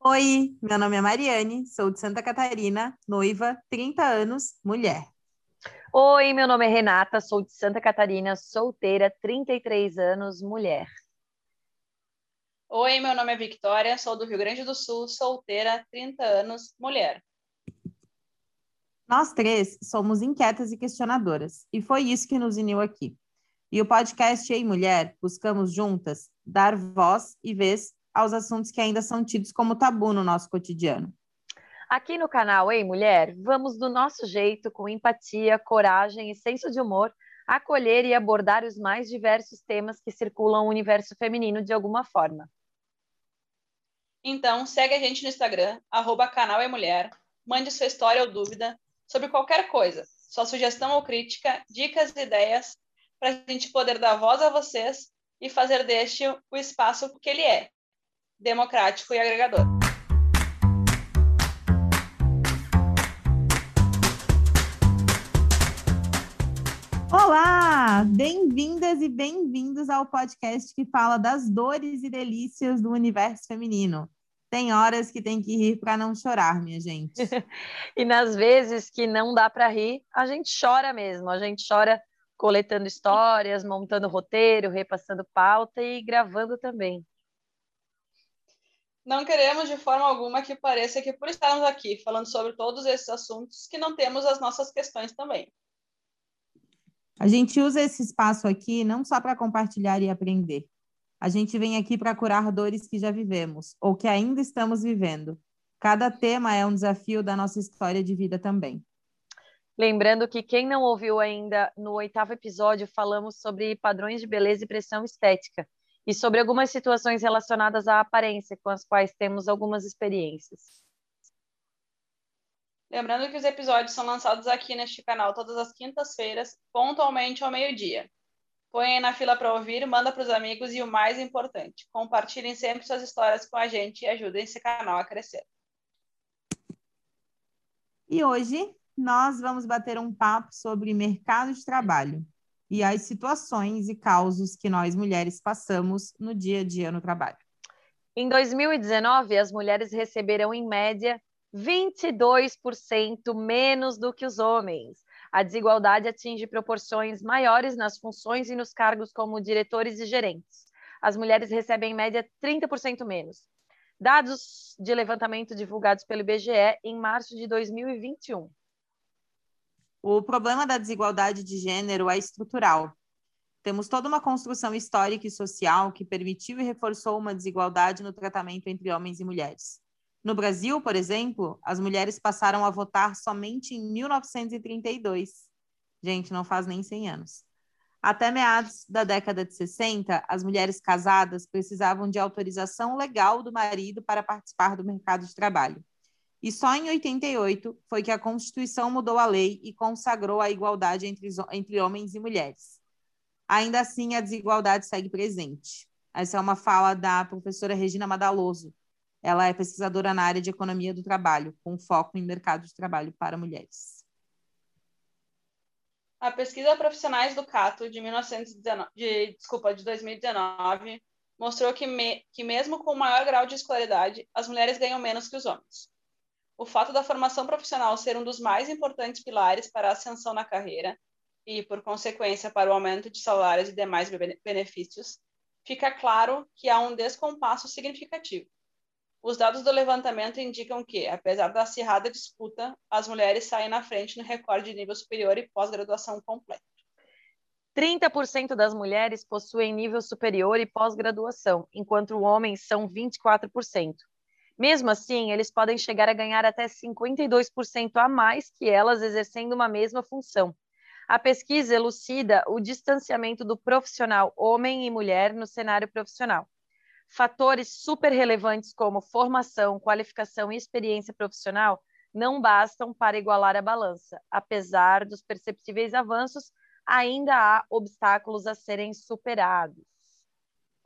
Oi, meu nome é Mariane, sou de Santa Catarina, noiva, 30 anos, mulher. Oi, meu nome é Renata, sou de Santa Catarina, solteira, 33 anos, mulher. Oi, meu nome é Victoria, sou do Rio Grande do Sul, solteira, 30 anos, mulher. Nós três somos inquietas e questionadoras, e foi isso que nos uniu aqui. E o podcast Ei Mulher, buscamos juntas dar voz e vez aos assuntos que ainda são tidos como tabu no nosso cotidiano. Aqui no canal Ei Mulher, vamos do nosso jeito, com empatia, coragem e senso de humor, acolher e abordar os mais diversos temas que circulam o universo feminino de alguma forma. Então, segue a gente no Instagram, arroba canal mulher, mande sua história ou dúvida sobre qualquer coisa, sua sugestão ou crítica, dicas e ideias, para a gente poder dar voz a vocês e fazer deste o espaço que ele é, democrático e agregador. Olá! Bem-vindas e bem-vindos ao podcast que fala das dores e delícias do universo feminino. Tem horas que tem que rir para não chorar, minha gente. e nas vezes que não dá para rir, a gente chora mesmo. A gente chora coletando histórias, montando roteiro, repassando pauta e gravando também. Não queremos de forma alguma que pareça que por estarmos aqui falando sobre todos esses assuntos que não temos as nossas questões também. A gente usa esse espaço aqui não só para compartilhar e aprender. A gente vem aqui para curar dores que já vivemos ou que ainda estamos vivendo. Cada tema é um desafio da nossa história de vida também. Lembrando que quem não ouviu ainda, no oitavo episódio falamos sobre padrões de beleza e pressão estética e sobre algumas situações relacionadas à aparência com as quais temos algumas experiências. Lembrando que os episódios são lançados aqui neste canal todas as quintas-feiras, pontualmente ao meio-dia. Põe na fila para ouvir, manda para os amigos e o mais importante, compartilhem sempre suas histórias com a gente e ajudem esse canal a crescer. E hoje nós vamos bater um papo sobre mercado de trabalho e as situações e causos que nós mulheres passamos no dia a dia no trabalho. Em 2019, as mulheres receberam, em média, 22% menos do que os homens. A desigualdade atinge proporções maiores nas funções e nos cargos como diretores e gerentes. As mulheres recebem, em média, 30% menos. Dados de levantamento divulgados pelo IBGE em março de 2021. O problema da desigualdade de gênero é estrutural. Temos toda uma construção histórica e social que permitiu e reforçou uma desigualdade no tratamento entre homens e mulheres. No Brasil, por exemplo, as mulheres passaram a votar somente em 1932. Gente, não faz nem 100 anos. Até meados da década de 60, as mulheres casadas precisavam de autorização legal do marido para participar do mercado de trabalho. E só em 88 foi que a Constituição mudou a lei e consagrou a igualdade entre, entre homens e mulheres. Ainda assim, a desigualdade segue presente. Essa é uma fala da professora Regina Madaloso. Ela é pesquisadora na área de economia do trabalho, com foco em mercado de trabalho para mulheres. A pesquisa Profissionais do Cato de, 1919, de, desculpa, de 2019 mostrou que, me, que, mesmo com maior grau de escolaridade, as mulheres ganham menos que os homens o fato da formação profissional ser um dos mais importantes pilares para a ascensão na carreira e, por consequência, para o aumento de salários e demais benefícios, fica claro que há um descompasso significativo. Os dados do levantamento indicam que, apesar da acirrada disputa, as mulheres saem na frente no recorde de nível superior e pós-graduação completo. 30% das mulheres possuem nível superior e pós-graduação, enquanto homens são 24%. Mesmo assim, eles podem chegar a ganhar até 52% a mais que elas exercendo uma mesma função. A pesquisa elucida o distanciamento do profissional homem e mulher no cenário profissional. Fatores super relevantes como formação, qualificação e experiência profissional não bastam para igualar a balança. Apesar dos perceptíveis avanços, ainda há obstáculos a serem superados.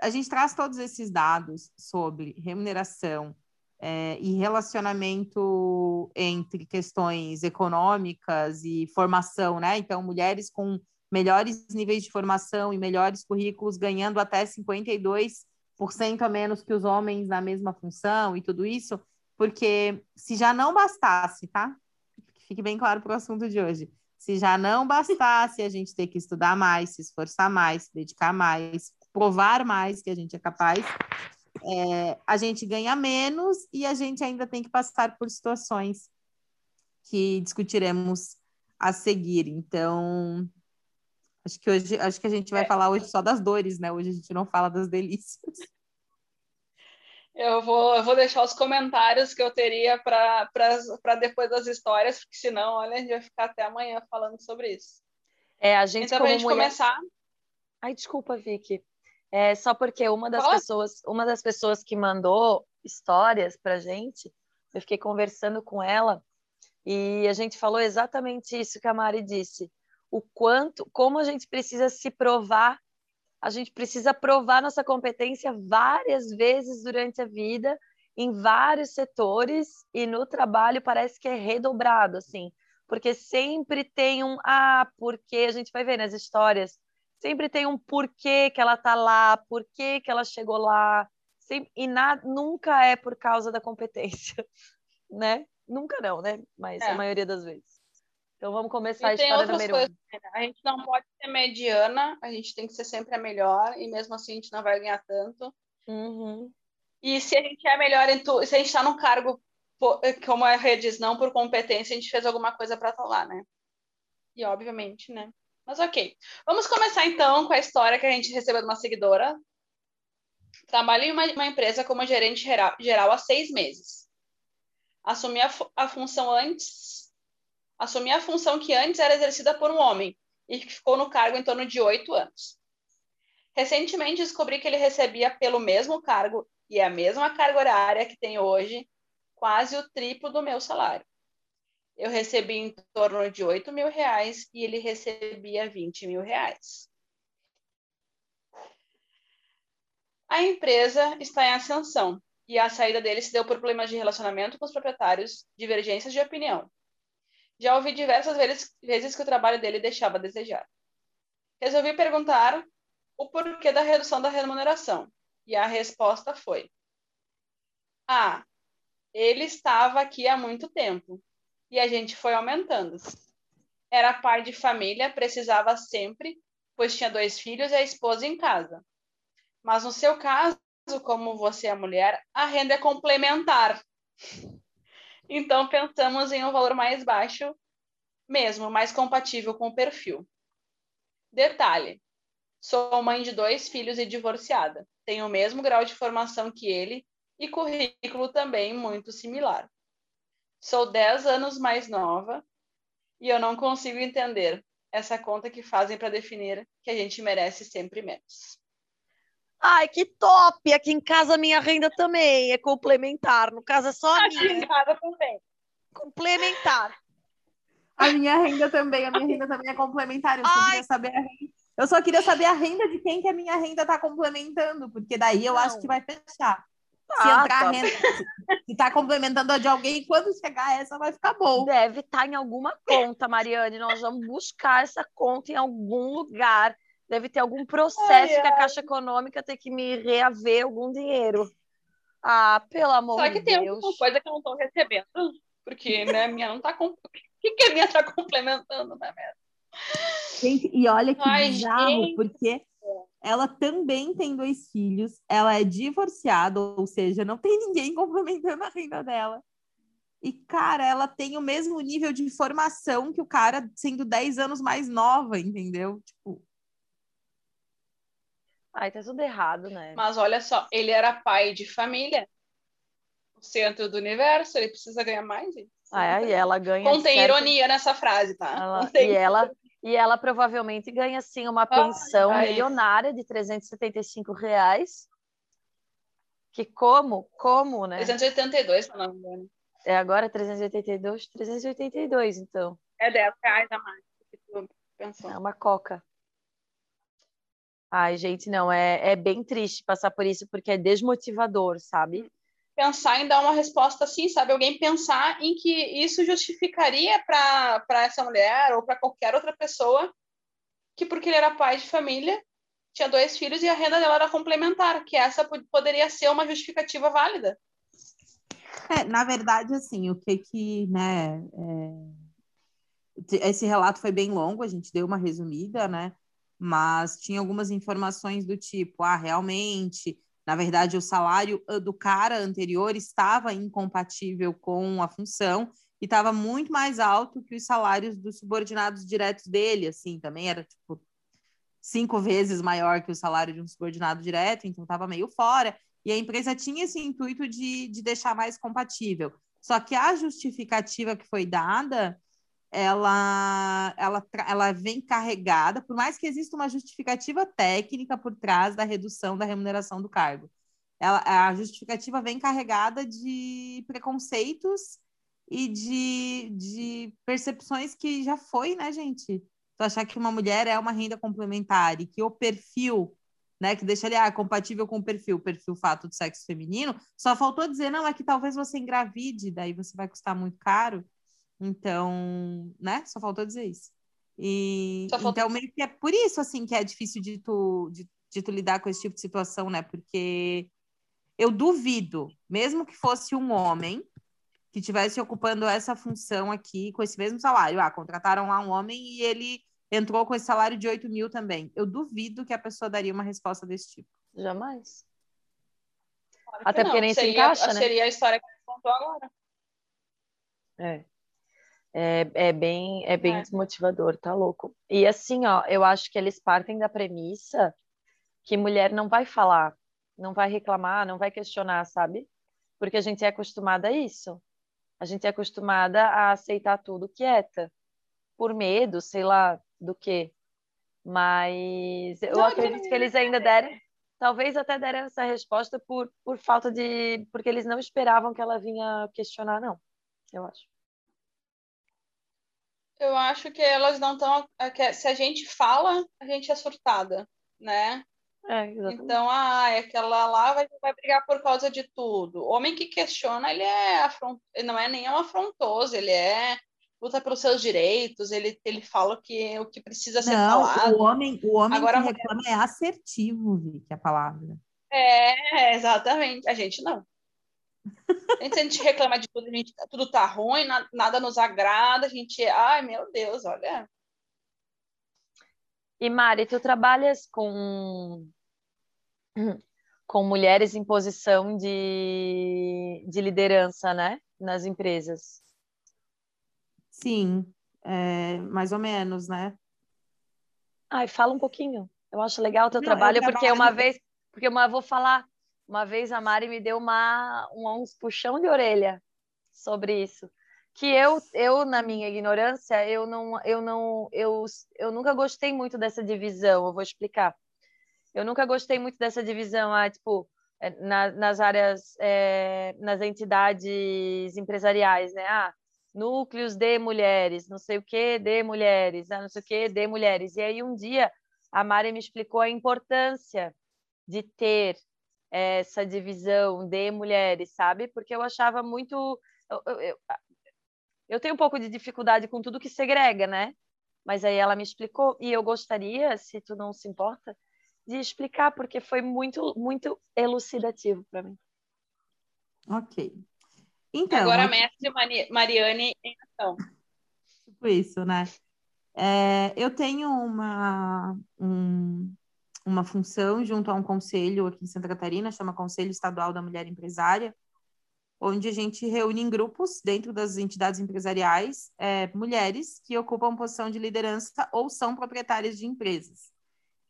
A gente traz todos esses dados sobre remuneração, é, e relacionamento entre questões econômicas e formação, né? Então, mulheres com melhores níveis de formação e melhores currículos ganhando até 52% a menos que os homens na mesma função e tudo isso, porque se já não bastasse, tá? Fique bem claro para o assunto de hoje. Se já não bastasse a gente ter que estudar mais, se esforçar mais, se dedicar mais, provar mais que a gente é capaz, é, a gente ganha menos e a gente ainda tem que passar por situações que discutiremos a seguir. Então, acho que hoje acho que a gente vai é. falar hoje só das dores, né? Hoje a gente não fala das delícias. Eu vou, eu vou deixar os comentários que eu teria para depois das histórias, porque senão, olha, a gente vai ficar até amanhã falando sobre isso. É, a gente então, como a gente mulher... começar. Ai, desculpa, Vicky. É só porque uma das Fala. pessoas, uma das pessoas que mandou histórias para gente, eu fiquei conversando com ela e a gente falou exatamente isso que a Mari disse. O quanto, como a gente precisa se provar, a gente precisa provar nossa competência várias vezes durante a vida, em vários setores, e no trabalho parece que é redobrado, assim, porque sempre tem um ah, porque a gente vai ver nas histórias sempre tem um porquê que ela tá lá, porquê que ela chegou lá, sempre, e na, nunca é por causa da competência, né? Nunca não, né? Mas é. a maioria das vezes. Então vamos começar e a história número coisas, um. Né? A gente não pode ser mediana, a gente tem que ser sempre a melhor, e mesmo assim a gente não vai ganhar tanto. Uhum. E se a gente é melhor em tudo, se a gente está num cargo, como a Rê diz, não por competência, a gente fez alguma coisa para estar lá, né? E obviamente, né? Mas ok. Vamos começar então com a história que a gente recebeu de uma seguidora. Trabalho em uma, uma empresa como gerente geral, geral há seis meses. Assumi a, a função antes. Assumi a função que antes era exercida por um homem e que ficou no cargo em torno de oito anos. Recentemente descobri que ele recebia pelo mesmo cargo e a mesma carga horária que tem hoje, quase o triplo do meu salário eu recebi em torno de 8 mil reais e ele recebia 20 mil reais. A empresa está em ascensão e a saída dele se deu por problemas de relacionamento com os proprietários, divergências de opinião. Já ouvi diversas vezes, vezes que o trabalho dele deixava a desejar. Resolvi perguntar o porquê da redução da remuneração e a resposta foi: Ah, ele estava aqui há muito tempo e a gente foi aumentando. Era pai de família, precisava sempre, pois tinha dois filhos e a esposa em casa. Mas no seu caso, como você é mulher, a renda é complementar. Então pensamos em um valor mais baixo, mesmo mais compatível com o perfil. Detalhe: sou mãe de dois filhos e divorciada. Tenho o mesmo grau de formação que ele e currículo também muito similar. Sou 10 anos mais nova e eu não consigo entender essa conta que fazem para definir que a gente merece sempre menos. Ai, que top! Aqui em casa minha renda também é complementar. No caso é só a Aqui minha. em casa também. Complementar. A minha renda também, a minha renda também é complementar. Eu só queria saber a renda. Eu só queria saber a renda de quem que a minha renda está complementando, porque daí eu não. acho que vai fechar. Se ah, entrar tá. renda, se tá complementando a de alguém, quando chegar essa vai ficar bom. Deve estar tá em alguma conta, Mariane. Nós vamos buscar essa conta em algum lugar. Deve ter algum processo ai, que a Caixa Econômica tem que me reaver algum dinheiro. Ah, pelo amor de Deus. Só que tem alguma coisa que eu não estou recebendo. Porque, né, minha não tá. Com... O que, que a minha tá complementando, né, mesmo? Gente, e olha que Ai, bizarro, gente. porque ela também tem dois filhos, ela é divorciada, ou seja, não tem ninguém complementando a renda dela. E, cara, ela tem o mesmo nível de formação que o cara sendo 10 anos mais nova, entendeu? Tipo. Ai, tá tudo errado, né? Mas olha só, ele era pai de família, o centro do universo, ele precisa ganhar mais. Ah, e ela ganha. Contém certo... ironia nessa frase, tá? Ela... E ela e ela provavelmente ganha, sim, uma pensão ai. milionária de 375 reais. Que como? Como, né? 382, se não me engano. É agora 382? 382, então. É 10 reais a mais que tu pensou. É uma coca. Ai, gente, não, é, é bem triste passar por isso, porque é desmotivador, sabe? Pensar em dar uma resposta assim, sabe? Alguém pensar em que isso justificaria para essa mulher ou para qualquer outra pessoa que porque ele era pai de família, tinha dois filhos e a renda dela era complementar, que essa poderia ser uma justificativa válida. É, na verdade, assim, o que que, né, é... esse relato foi bem longo, a gente deu uma resumida, né, mas tinha algumas informações do tipo, ah, realmente, na verdade, o salário ah, do cara anterior estava incompatível com a função e estava muito mais alto que os salários dos subordinados diretos dele, assim, também era, tipo, cinco vezes maior que o salário de um subordinado direto, então estava meio fora. E a empresa tinha esse intuito de, de deixar mais compatível. Só que a justificativa que foi dada, ela, ela, ela vem carregada, por mais que exista uma justificativa técnica por trás da redução da remuneração do cargo. Ela, a justificativa vem carregada de preconceitos e de, de percepções que já foi, né, gente? tu achar que uma mulher é uma renda complementar e que o perfil, né, que deixa ali ah, compatível com o perfil, perfil fato de sexo feminino, só faltou dizer, não, é que talvez você engravide, daí você vai custar muito caro. Então, né? Só faltou dizer isso. E faltou... então meio que é por isso assim que é difícil de tu de, de tu lidar com esse tipo de situação, né? Porque eu duvido, mesmo que fosse um homem que estivesse ocupando essa função aqui com esse mesmo salário. Ah, contrataram lá um homem e ele entrou com esse salário de 8 mil também. Eu duvido que a pessoa daria uma resposta desse tipo. Jamais. Claro Até porque nem seria, se encaixa, né? Seria a história que você contou agora. É. É, é bem, é bem é. desmotivador, tá louco. E assim, ó, eu acho que eles partem da premissa que mulher não vai falar, não vai reclamar, não vai questionar, sabe? Porque a gente é acostumada a isso. A gente é acostumada a aceitar tudo quieta, por medo, sei lá, do quê. Mas eu não, acredito que eles ainda deram, talvez até deram essa resposta por, por falta de. porque eles não esperavam que ela vinha questionar, não, eu acho. Eu acho que elas não estão. É se a gente fala, a gente é surtada, né? É, então, ah, é aquela lá vai, vai brigar por causa de tudo. O homem que questiona, ele é afront... não é nem um afrontoso, ele é luta pelos seus direitos, ele, ele fala que o que precisa ser não, falado. O homem, o homem Agora, que reclama mulher... é assertivo, Vi, que é a palavra. É, exatamente. A gente não. A gente, a gente reclama de tudo, a gente, tudo tá ruim, nada, nada nos agrada, a gente, ai meu Deus, olha. E Mari, tu trabalhas com com mulheres em posição de, de liderança, né, nas empresas? Sim, é, mais ou menos, né? Ai, fala um pouquinho. Eu acho legal o teu Não, trabalho, porque uma vez, porque uma vou falar, uma vez a Mari me deu uma, um, uns puxão de orelha sobre isso. Que eu, eu na minha ignorância, eu não, eu não, eu, eu nunca gostei muito dessa divisão. Eu vou explicar. Eu nunca gostei muito dessa divisão, ah, tipo, é, na, nas áreas, é, nas entidades empresariais, né? Ah, núcleos de mulheres, não sei o que de mulheres, ah, não sei o que de mulheres. E aí um dia a Mari me explicou a importância de ter essa divisão de mulheres, sabe? Porque eu achava muito. Eu, eu, eu tenho um pouco de dificuldade com tudo que segrega, né? Mas aí ela me explicou e eu gostaria, se tu não se importa, de explicar porque foi muito muito elucidativo para mim. Ok. Então, Agora, mestre Mariane em ação. Tipo isso, né? É, eu tenho uma, um, uma função junto a um conselho aqui em Santa Catarina, chama Conselho Estadual da Mulher Empresária, onde a gente reúne em grupos, dentro das entidades empresariais, é, mulheres que ocupam posição de liderança ou são proprietárias de empresas.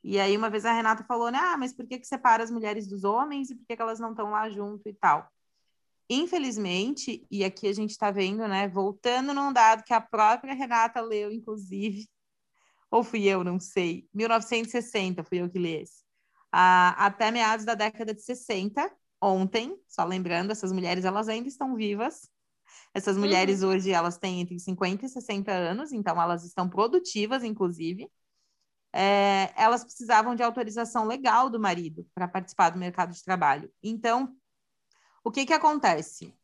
E aí, uma vez a Renata falou, né, ah, mas por que, que separa as mulheres dos homens e por que, que elas não estão lá junto e tal? Infelizmente, e aqui a gente está vendo, né, voltando num dado que a própria Renata leu, inclusive, ou fui eu, não sei, 1960 fui eu que li esse, ah, até meados da década de 60, ontem, só lembrando, essas mulheres elas ainda estão vivas. Essas mulheres uhum. hoje elas têm entre 50 e 60 anos, então elas estão produtivas, inclusive. É, elas precisavam de autorização legal do marido para participar do mercado de trabalho. Então, o que, que acontece?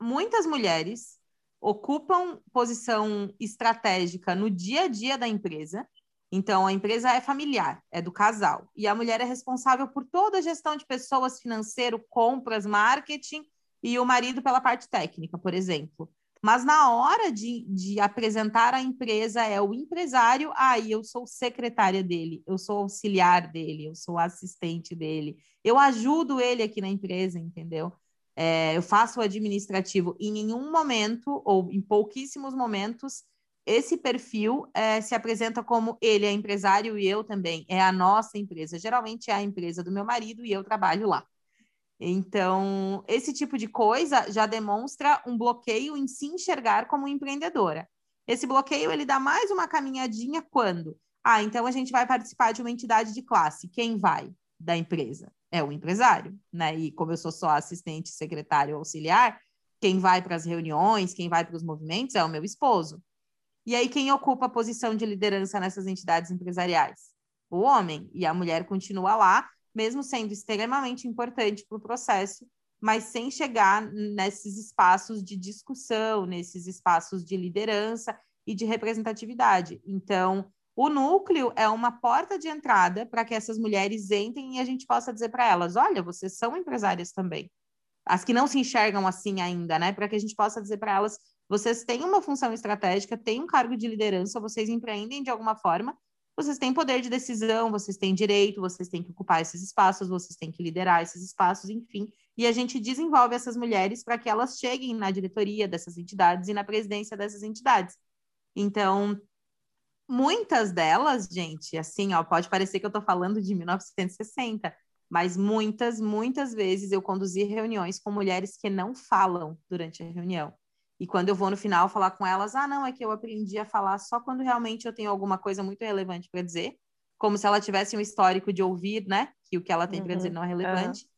Muitas mulheres ocupam posição estratégica no dia a dia da empresa, Então, a empresa é familiar, é do casal. E a mulher é responsável por toda a gestão de pessoas, financeiro, compras, marketing, e o marido pela parte técnica, por exemplo. Mas na hora de, de apresentar a empresa, é o empresário, aí eu sou secretária dele, eu sou auxiliar dele, eu sou assistente dele, eu ajudo ele aqui na empresa, entendeu? É, eu faço o administrativo. Em nenhum momento, ou em pouquíssimos momentos, esse perfil é, se apresenta como ele é empresário e eu também, é a nossa empresa. Geralmente é a empresa do meu marido e eu trabalho lá. Então, esse tipo de coisa já demonstra um bloqueio em se enxergar como empreendedora. Esse bloqueio ele dá mais uma caminhadinha quando? Ah, então a gente vai participar de uma entidade de classe. Quem vai da empresa? É o empresário, né? E como eu sou só assistente, secretário, auxiliar, quem vai para as reuniões, quem vai para os movimentos é o meu esposo. E aí quem ocupa a posição de liderança nessas entidades empresariais? O homem. E a mulher continua lá mesmo sendo extremamente importante para o processo, mas sem chegar nesses espaços de discussão, nesses espaços de liderança e de representatividade. Então, o núcleo é uma porta de entrada para que essas mulheres entrem e a gente possa dizer para elas: olha, vocês são empresárias também. As que não se enxergam assim ainda, né? Para que a gente possa dizer para elas: vocês têm uma função estratégica, têm um cargo de liderança, vocês empreendem de alguma forma, vocês têm poder de decisão, vocês têm direito, vocês têm que ocupar esses espaços, vocês têm que liderar esses espaços, enfim. E a gente desenvolve essas mulheres para que elas cheguem na diretoria dessas entidades e na presidência dessas entidades. Então, muitas delas, gente, assim, ó, pode parecer que eu estou falando de 1960, mas muitas, muitas vezes eu conduzi reuniões com mulheres que não falam durante a reunião. E quando eu vou no final falar com elas, ah, não, é que eu aprendi a falar só quando realmente eu tenho alguma coisa muito relevante para dizer, como se ela tivesse um histórico de ouvir, né, que o que ela tem uhum. para dizer não é relevante. Uhum.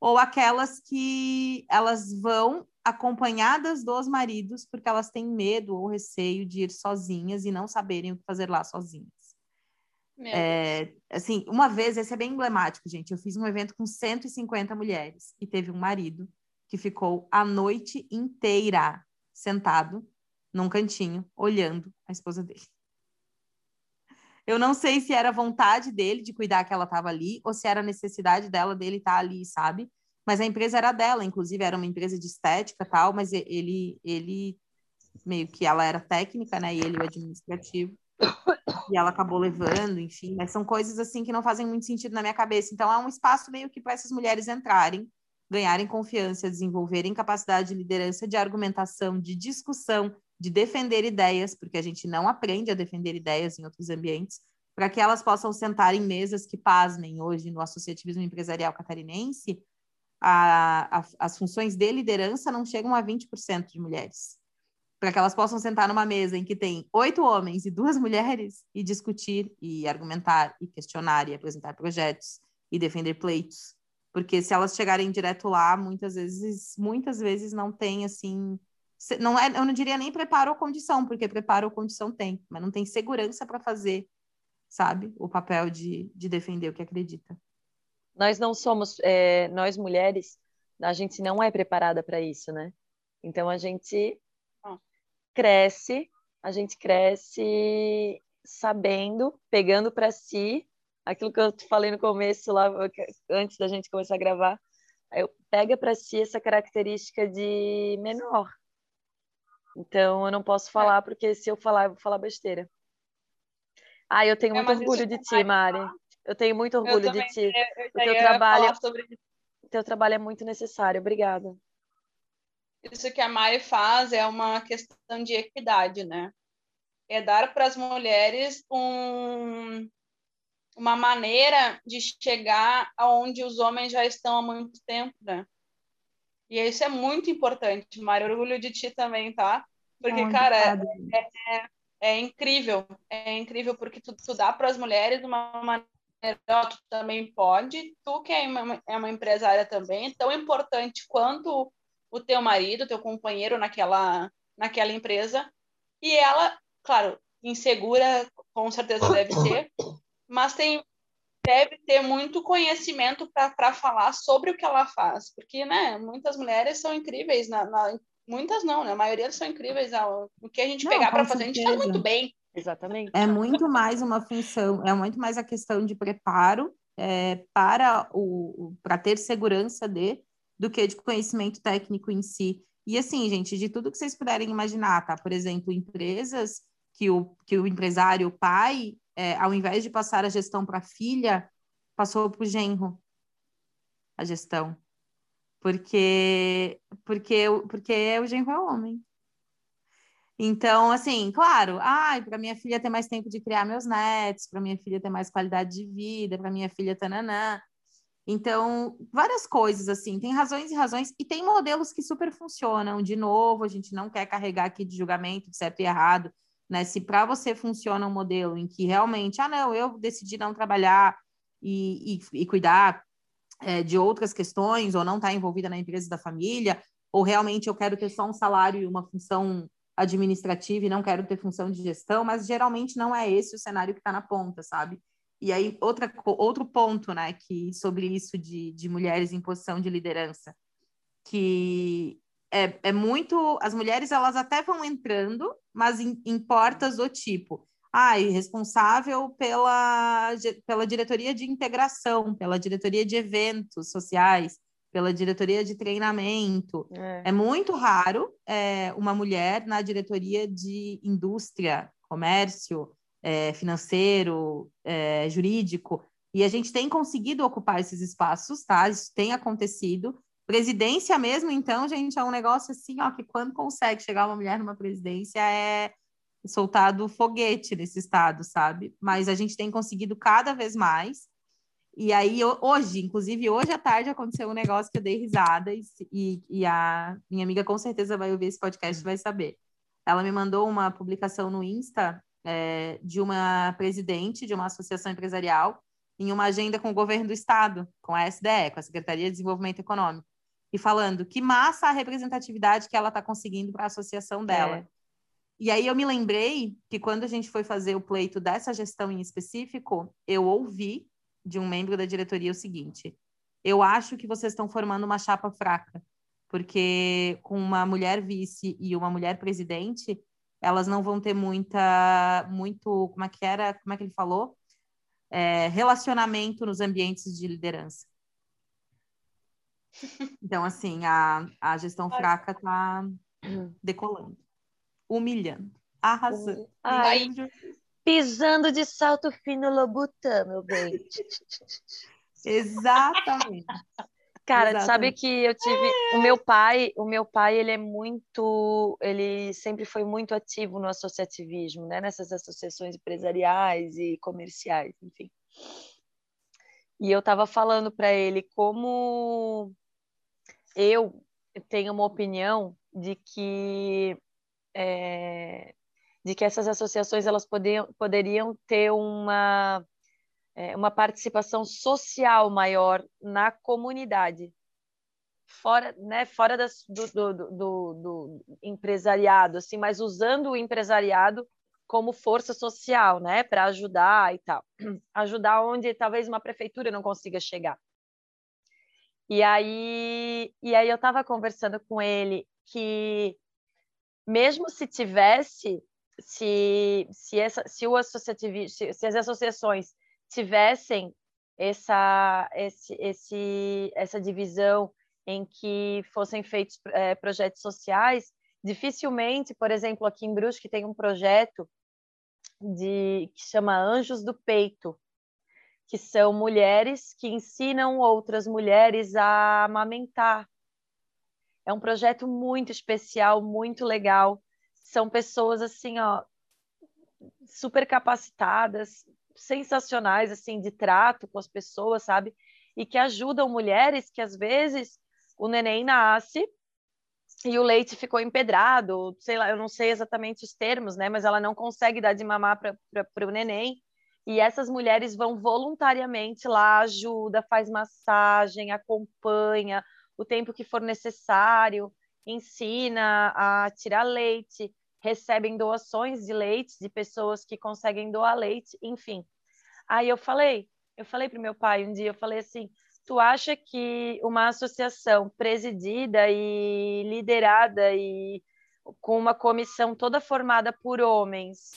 Ou aquelas que elas vão acompanhadas dos maridos porque elas têm medo ou receio de ir sozinhas e não saberem o que fazer lá sozinhas. É, assim, uma vez, esse é bem emblemático, gente. Eu fiz um evento com 150 mulheres e teve um marido que ficou a noite inteira sentado num cantinho, olhando a esposa dele. Eu não sei se era vontade dele de cuidar que ela estava ali, ou se era necessidade dela dele estar tá ali, sabe? Mas a empresa era dela, inclusive era uma empresa de estética tal, mas ele, ele meio que ela era técnica, né? E ele o administrativo. E ela acabou levando, enfim, mas são coisas assim que não fazem muito sentido na minha cabeça. Então é um espaço meio que para essas mulheres entrarem ganharem confiança, desenvolverem capacidade de liderança, de argumentação, de discussão, de defender ideias, porque a gente não aprende a defender ideias em outros ambientes, para que elas possam sentar em mesas que pasmem hoje no associativismo empresarial catarinense, a, a, as funções de liderança não chegam a 20% de mulheres. Para que elas possam sentar numa mesa em que tem oito homens e duas mulheres e discutir e argumentar e questionar e apresentar projetos e defender pleitos porque se elas chegarem direto lá, muitas vezes, muitas vezes não tem assim, não é, eu não diria nem preparo ou condição, porque preparo ou condição tem, mas não tem segurança para fazer, sabe, o papel de, de defender o que acredita. Nós não somos, é, nós mulheres, a gente não é preparada para isso, né? Então a gente cresce, a gente cresce sabendo, pegando para si aquilo que eu falei no começo, lá antes da gente começar a gravar, eu pega para si essa característica de menor. Então eu não posso falar porque se eu falar eu vou falar besteira. Ah, eu tenho é, muito orgulho de ti, Mari. Eu tenho muito orgulho de ti. Eu, o teu trabalho, sobre... teu trabalho é muito necessário. Obrigada. Isso que a Mari faz é uma questão de equidade, né? É dar para as mulheres um, uma maneira de chegar aonde os homens já estão há muito tempo, né? E isso é muito importante, Mário. Orgulho de ti também, tá? Porque, cara, é, é, é, incrível. É incrível porque tu, tu dá para as mulheres uma Tu também pode. Tu, que é uma, é uma empresária também, tão importante quanto o teu marido, teu companheiro naquela, naquela empresa. E ela, claro, insegura, com certeza deve ser, mas tem deve ter muito conhecimento para falar sobre o que ela faz, porque né, muitas mulheres são incríveis, na, na muitas não, né? a maioria são incríveis, o que a gente não, pegar para fazer, a gente faz muito bem, Exatamente. É muito mais uma função, é muito mais a questão de preparo é, para o para ter segurança de do que de conhecimento técnico em si. E assim, gente, de tudo que vocês puderem imaginar, tá? Por exemplo, empresas que o, que o empresário, o pai, é, ao invés de passar a gestão para a filha, passou para o genro a gestão. Porque, porque, porque o genro é homem. Então, assim, claro, ai, para minha filha ter mais tempo de criar meus netos, para minha filha ter mais qualidade de vida, para minha filha tananã. Então, várias coisas assim, tem razões e razões, e tem modelos que super funcionam. De novo, a gente não quer carregar aqui de julgamento de certo e errado, né? Se para você funciona um modelo em que realmente, ah, não, eu decidi não trabalhar e, e, e cuidar é, de outras questões, ou não estar tá envolvida na empresa da família, ou realmente eu quero ter só um salário e uma função administrativa e não quero ter função de gestão, mas geralmente não é esse o cenário que está na ponta, sabe? E aí, outra, outro ponto, né, que sobre isso de, de mulheres em posição de liderança, que é, é muito. As mulheres, elas até vão entrando, mas em, em portas do tipo. Ah, responsável pela, pela diretoria de integração, pela diretoria de eventos sociais, pela diretoria de treinamento. É, é muito raro é, uma mulher na diretoria de indústria, comércio, é, financeiro, é, jurídico, e a gente tem conseguido ocupar esses espaços, tá? Isso tem acontecido. Presidência mesmo, então, gente, é um negócio assim, ó, que quando consegue chegar uma mulher numa presidência é soltado foguete nesse estado, sabe? Mas a gente tem conseguido cada vez mais. E aí, hoje, inclusive hoje à tarde, aconteceu um negócio que eu dei risada e, e a minha amiga com certeza vai ouvir esse podcast e vai saber. Ela me mandou uma publicação no Insta é, de uma presidente de uma associação empresarial em uma agenda com o governo do estado, com a SDE, com a Secretaria de Desenvolvimento Econômico, e falando que massa a representatividade que ela está conseguindo para a associação dela. É. E aí eu me lembrei que quando a gente foi fazer o pleito dessa gestão em específico, eu ouvi de um membro da diretoria o seguinte: eu acho que vocês estão formando uma chapa fraca, porque com uma mulher vice e uma mulher presidente, elas não vão ter muita, muito, como é que era, como é que ele falou? É, relacionamento nos ambientes de liderança. Então, assim, a, a gestão fraca está decolando, humilhando, arrasando. Ai, pisando de salto fino lobutã, meu bem. Exatamente. Cara, Exatamente. sabe que eu tive o meu pai, o meu pai, ele é muito, ele sempre foi muito ativo no associativismo, né, nessas associações empresariais e comerciais, enfim. E eu estava falando para ele como eu tenho uma opinião de que é, de que essas associações elas poderiam, poderiam ter uma é, uma participação social maior na comunidade, fora, né, fora das, do, do, do, do, empresariado, assim, mas usando o empresariado como força social, né, para ajudar e tal, ajudar onde talvez uma prefeitura não consiga chegar. E aí, e aí eu estava conversando com ele que mesmo se tivesse, se, se, essa, se o se, se as associações tivessem essa, esse, esse, essa divisão em que fossem feitos é, projetos sociais, dificilmente, por exemplo, aqui em Brusque tem um projeto de que chama Anjos do Peito, que são mulheres que ensinam outras mulheres a amamentar. É um projeto muito especial, muito legal. São pessoas assim, ó, super capacitadas, sensacionais assim de trato com as pessoas, sabe? E que ajudam mulheres que às vezes o neném nasce e o leite ficou empedrado, sei lá, eu não sei exatamente os termos, né? Mas ela não consegue dar de mamar para o neném. E essas mulheres vão voluntariamente lá, ajuda, faz massagem, acompanha o tempo que for necessário, ensina a tirar leite recebem doações de leite de pessoas que conseguem doar leite, enfim. Aí eu falei, eu falei para meu pai um dia, eu falei assim, tu acha que uma associação presidida e liderada e com uma comissão toda formada por homens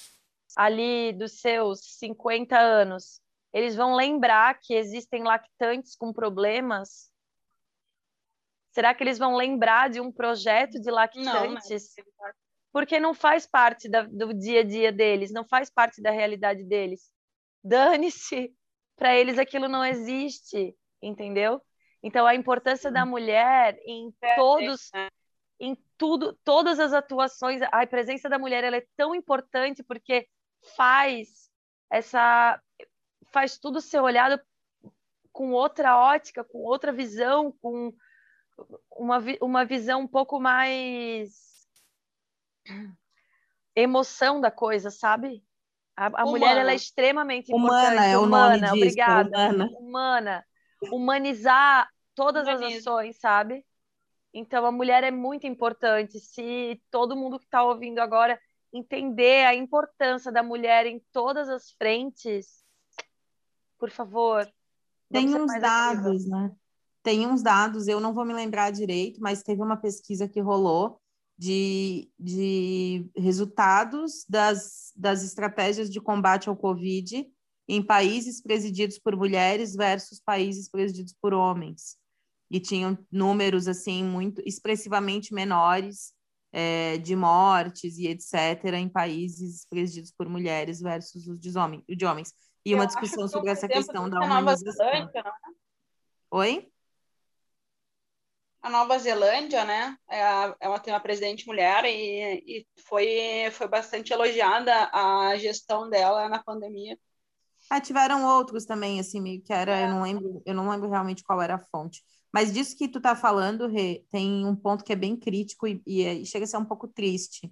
ali dos seus 50 anos, eles vão lembrar que existem lactantes com problemas? Será que eles vão lembrar de um projeto de lactantes? Não, né? Porque não faz parte da, do dia a dia deles, não faz parte da realidade deles. Dane-se, para eles aquilo não existe, entendeu? Então a importância da mulher em todos né? em tudo, todas as atuações, a presença da mulher ela é tão importante porque faz essa faz tudo ser olhado com outra ótica, com outra visão, com uma, uma visão um pouco mais emoção da coisa, sabe? A, a mulher ela é extremamente humana importante. É o humana, disso, obrigada. Humana. humana. Humanizar todas as ações, sabe? Então a mulher é muito importante. Se todo mundo que está ouvindo agora entender a importância da mulher em todas as frentes, por favor. Tem uns dados, ativa. né? Tem uns dados, eu não vou me lembrar direito, mas teve uma pesquisa que rolou de, de resultados das, das estratégias de combate ao Covid em países presididos por mulheres versus países presididos por homens. E tinham números, assim, muito expressivamente menores é, de mortes e etc. em países presididos por mulheres versus os de, homens. De homens. E uma discussão sobre essa questão da humanização. Né? Oi? A Nova Zelândia, né, é, é uma, tem uma presidente mulher e, e foi, foi bastante elogiada a gestão dela na pandemia. Ah, tiveram outros também, assim, meio que era, é. eu não lembro, eu não lembro realmente qual era a fonte. Mas disso que tu tá falando, Rê, tem um ponto que é bem crítico e, e chega a ser um pouco triste.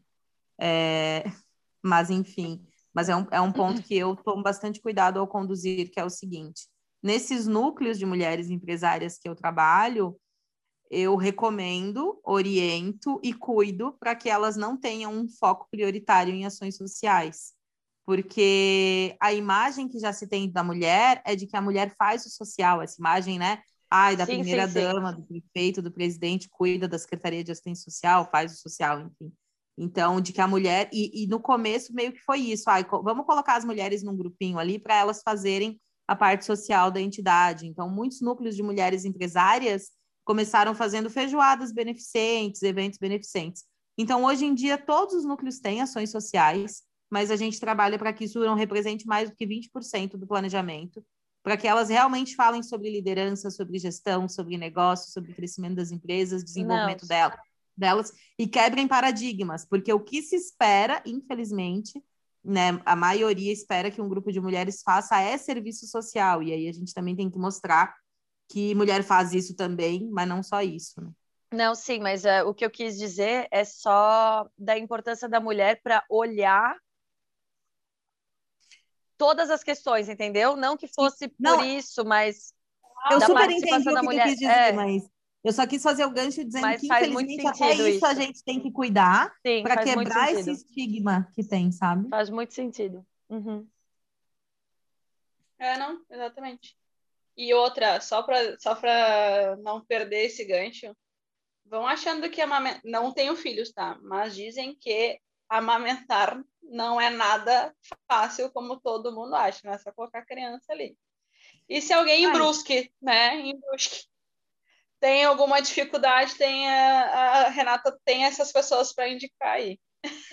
É, mas, enfim, mas é um, é um ponto que eu tomo bastante cuidado ao conduzir, que é o seguinte: nesses núcleos de mulheres empresárias que eu trabalho, eu recomendo, oriento e cuido para que elas não tenham um foco prioritário em ações sociais. Porque a imagem que já se tem da mulher é de que a mulher faz o social, essa imagem, né? Ai, da primeira dama, do prefeito, do presidente, cuida da Secretaria de Assistência Social, faz o social, enfim. Então, de que a mulher, e, e no começo meio que foi isso, ai, vamos colocar as mulheres num grupinho ali para elas fazerem a parte social da entidade. Então, muitos núcleos de mulheres empresárias começaram fazendo feijoadas beneficentes, eventos beneficentes. Então, hoje em dia, todos os núcleos têm ações sociais, mas a gente trabalha para que isso não represente mais do que 20% do planejamento, para que elas realmente falem sobre liderança, sobre gestão, sobre negócio, sobre crescimento das empresas, desenvolvimento dela, delas, e quebrem paradigmas, porque o que se espera, infelizmente, né, a maioria espera que um grupo de mulheres faça é serviço social, e aí a gente também tem que mostrar que mulher faz isso também, mas não só isso. Né? Não, sim, mas uh, o que eu quis dizer é só da importância da mulher para olhar todas as questões, entendeu? Não que fosse não, por isso, mas eu super entendi o que mulher, eu quis dizer, é... mas eu só quis fazer o gancho dizendo mas que infelizmente até isso, isso, a gente tem que cuidar para quebrar esse estigma que tem, sabe? Faz muito sentido. Uhum. É, não, exatamente. E outra, só para só não perder esse gancho, vão achando que amament... não tenho filhos, tá? Mas dizem que amamentar não é nada fácil como todo mundo acha, não é só colocar a criança ali. E se alguém em Brusque, né, em Brusque, tem alguma dificuldade, tem a, a Renata tem essas pessoas para indicar aí.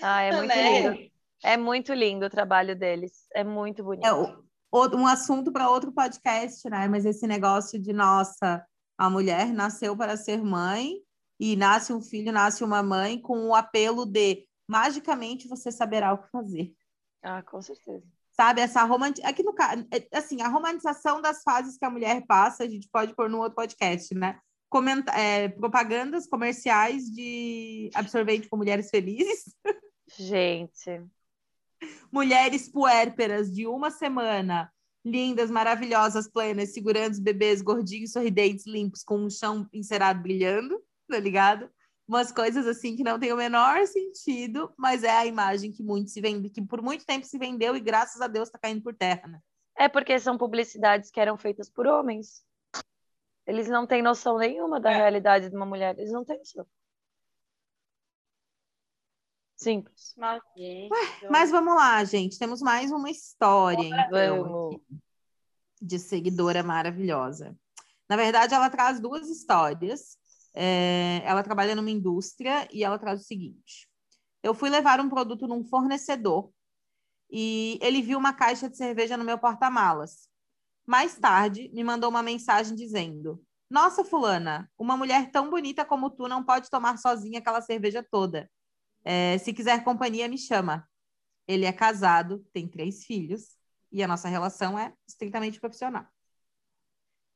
Ah, é muito né? lindo. É muito lindo o trabalho deles. É muito bonito. É, um assunto para outro podcast, né? Mas esse negócio de nossa, a mulher nasceu para ser mãe e nasce um filho, nasce uma mãe com o apelo de magicamente você saberá o que fazer. Ah, com certeza. Sabe, essa romantização. Aqui no é, assim, a romantização das fases que a mulher passa, a gente pode pôr no outro podcast, né? Comenta... É, propagandas comerciais de absorvente com mulheres felizes. Gente mulheres puérperas de uma semana, lindas, maravilhosas, plenas, segurando os bebês gordinhos, sorridentes, limpos, com um chão encerado brilhando, tá ligado? Umas coisas assim que não tem o menor sentido, mas é a imagem que muito se vende, que por muito tempo se vendeu e graças a Deus tá caindo por terra, né? É porque são publicidades que eram feitas por homens. Eles não têm noção nenhuma da é. realidade de uma mulher, eles não têm noção. Simples. Mas, gente, Mas vamos lá, gente. Temos mais uma história, então, de seguidora maravilhosa. Na verdade, ela traz duas histórias. É, ela trabalha numa indústria e ela traz o seguinte: eu fui levar um produto num fornecedor e ele viu uma caixa de cerveja no meu porta-malas. Mais tarde, me mandou uma mensagem dizendo: Nossa, Fulana, uma mulher tão bonita como tu não pode tomar sozinha aquela cerveja toda. É, se quiser companhia, me chama. Ele é casado, tem três filhos e a nossa relação é estritamente profissional.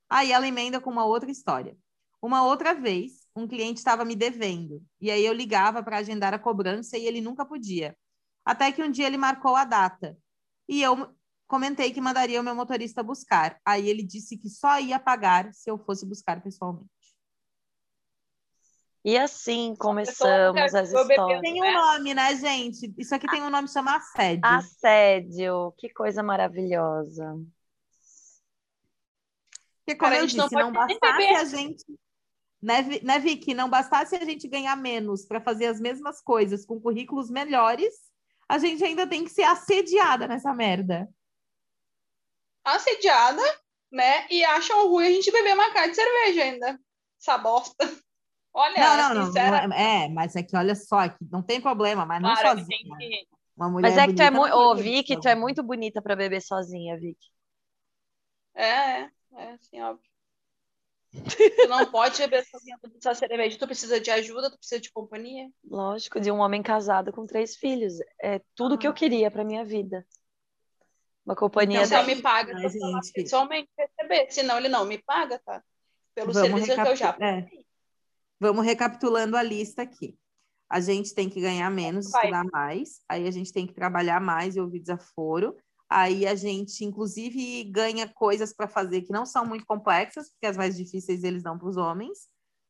Aí ela emenda com uma outra história. Uma outra vez, um cliente estava me devendo e aí eu ligava para agendar a cobrança e ele nunca podia. Até que um dia ele marcou a data e eu comentei que mandaria o meu motorista buscar. Aí ele disse que só ia pagar se eu fosse buscar pessoalmente. E assim começamos as histórias. Tem um nome, né, gente? Isso aqui tem um nome chama assédio. Assédio, que coisa maravilhosa. Porque, como Cara, a eu gente não disse, não, nem bastasse a gente. Né, né, Vicky? Não bastasse a gente ganhar menos para fazer as mesmas coisas com currículos melhores, a gente ainda tem que ser assediada nessa merda. assediada, né? E acham ruim a gente beber uma cara de cerveja ainda. Essa bosta. Olha, não, não, não. não é, é, mas é que olha só, aqui não tem problema, mas não sozinha. tem que- Uma mulher Mas é que tu é muito. Ô, Vicky, tu é muito bonita pra beber sozinha, Vicky. É, é, é assim, óbvio. Tu não pode beber sozinha pra essa cerveja. Tu precisa de ajuda, tu precisa de companhia. Lógico, de um homem casado com três filhos. É tudo que eu queria pra minha vida. Uma companhia Então, Então, da... me paga pessoalmente receber. Senão ele não me paga, tá? Pelo Vamos serviço que eu já é. Vamos recapitulando a lista aqui. A gente tem que ganhar menos, Vai. estudar mais, aí a gente tem que trabalhar mais e ouvir desaforo. Aí a gente, inclusive, ganha coisas para fazer que não são muito complexas, porque as mais difíceis eles dão para os homens,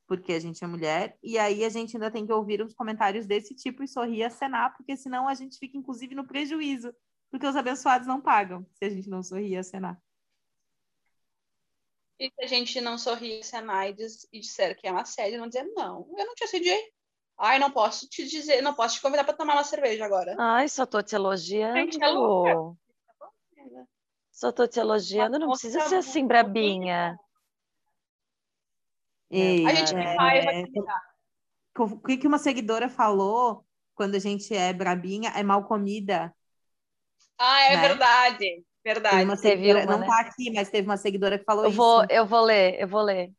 porque a gente é mulher. E aí a gente ainda tem que ouvir uns comentários desse tipo e sorrir e acenar, porque senão a gente fica, inclusive, no prejuízo, porque os abençoados não pagam se a gente não sorrir e acenar. E se a gente não sorrir, se a Naides e disser que é uma assédio, não dizer, não, eu não te assediei. Ai, não posso te dizer, não posso te convidar para tomar uma cerveja agora. Ai, só tô te elogiando. Gente, é louca. Só tô te elogiando, não precisa ser assim brabinha. Ei, A gente é, raiva é, de mirar. o que que uma seguidora falou quando a gente é brabinha é mal comida. Ah, é né? verdade. Verdade. uma Teve seguidora, uma, não né? tá aqui, mas teve uma seguidora que falou Eu vou, isso. eu vou ler, eu vou ler.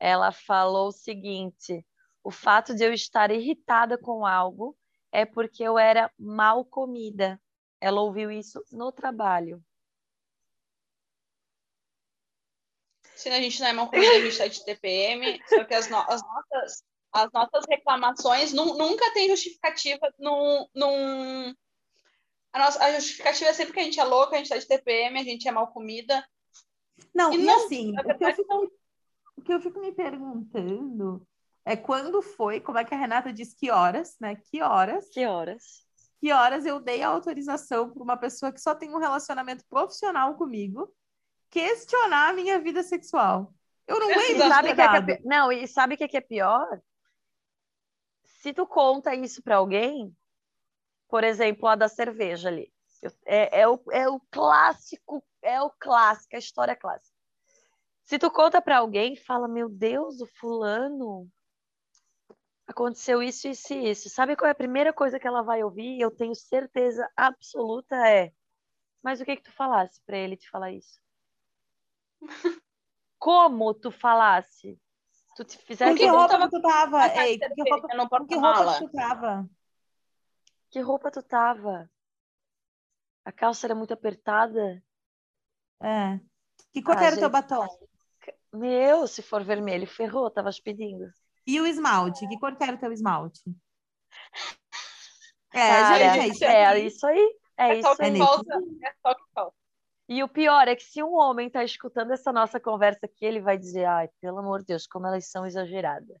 Ela falou o seguinte: o fato de eu estar irritada com algo é porque eu era mal comida. Ela ouviu isso no trabalho. Se a gente não é mal comida, a gente tá de TPM. Só que as, no- as nossas, as nossas reclamações nu- nunca tem justificativa num. num... A, nossa, a justificativa é sempre que a gente é louca, a gente tá de TPM, a gente é mal comida. Não, E e, não, assim, o que, eu fico, o que eu fico me perguntando é quando foi, como é que a Renata diz que horas, né? Que horas, Que horas? que horas eu dei a autorização para uma pessoa que só tem um relacionamento profissional comigo questionar a minha vida sexual. Eu não aguento sabe que é que é não, e sabe o que é que é pior? Se tu conta isso pra alguém, por exemplo, a da cerveja ali. Eu- É, é o, é o clássico, é o clássico, a história clássica. Se tu conta pra alguém, fala, meu Deus, o fulano aconteceu isso, isso e isso. Sabe qual é a primeira coisa que ela vai ouvir? Eu tenho certeza absoluta é. Mas o que que tu falasse pra ele te falar isso? Como tu falasse? Tu te Com fizesse que tu roupa que tu tava? com Ei, com que roupa, com que roupa que tu tava? Que roupa tu tava? A calça era muito apertada? É. Que cor Ah, era o teu batom? Meu, se for vermelho, ferrou, tava pedindo. E o esmalte? Que cor que era o teu esmalte? É, Cara, gente, é isso é isso aí. É É só isso que É aí. falta. É só que falta. E o pior é que se um homem tá escutando essa nossa conversa aqui, ele vai dizer, ai, pelo amor de Deus, como elas são exageradas.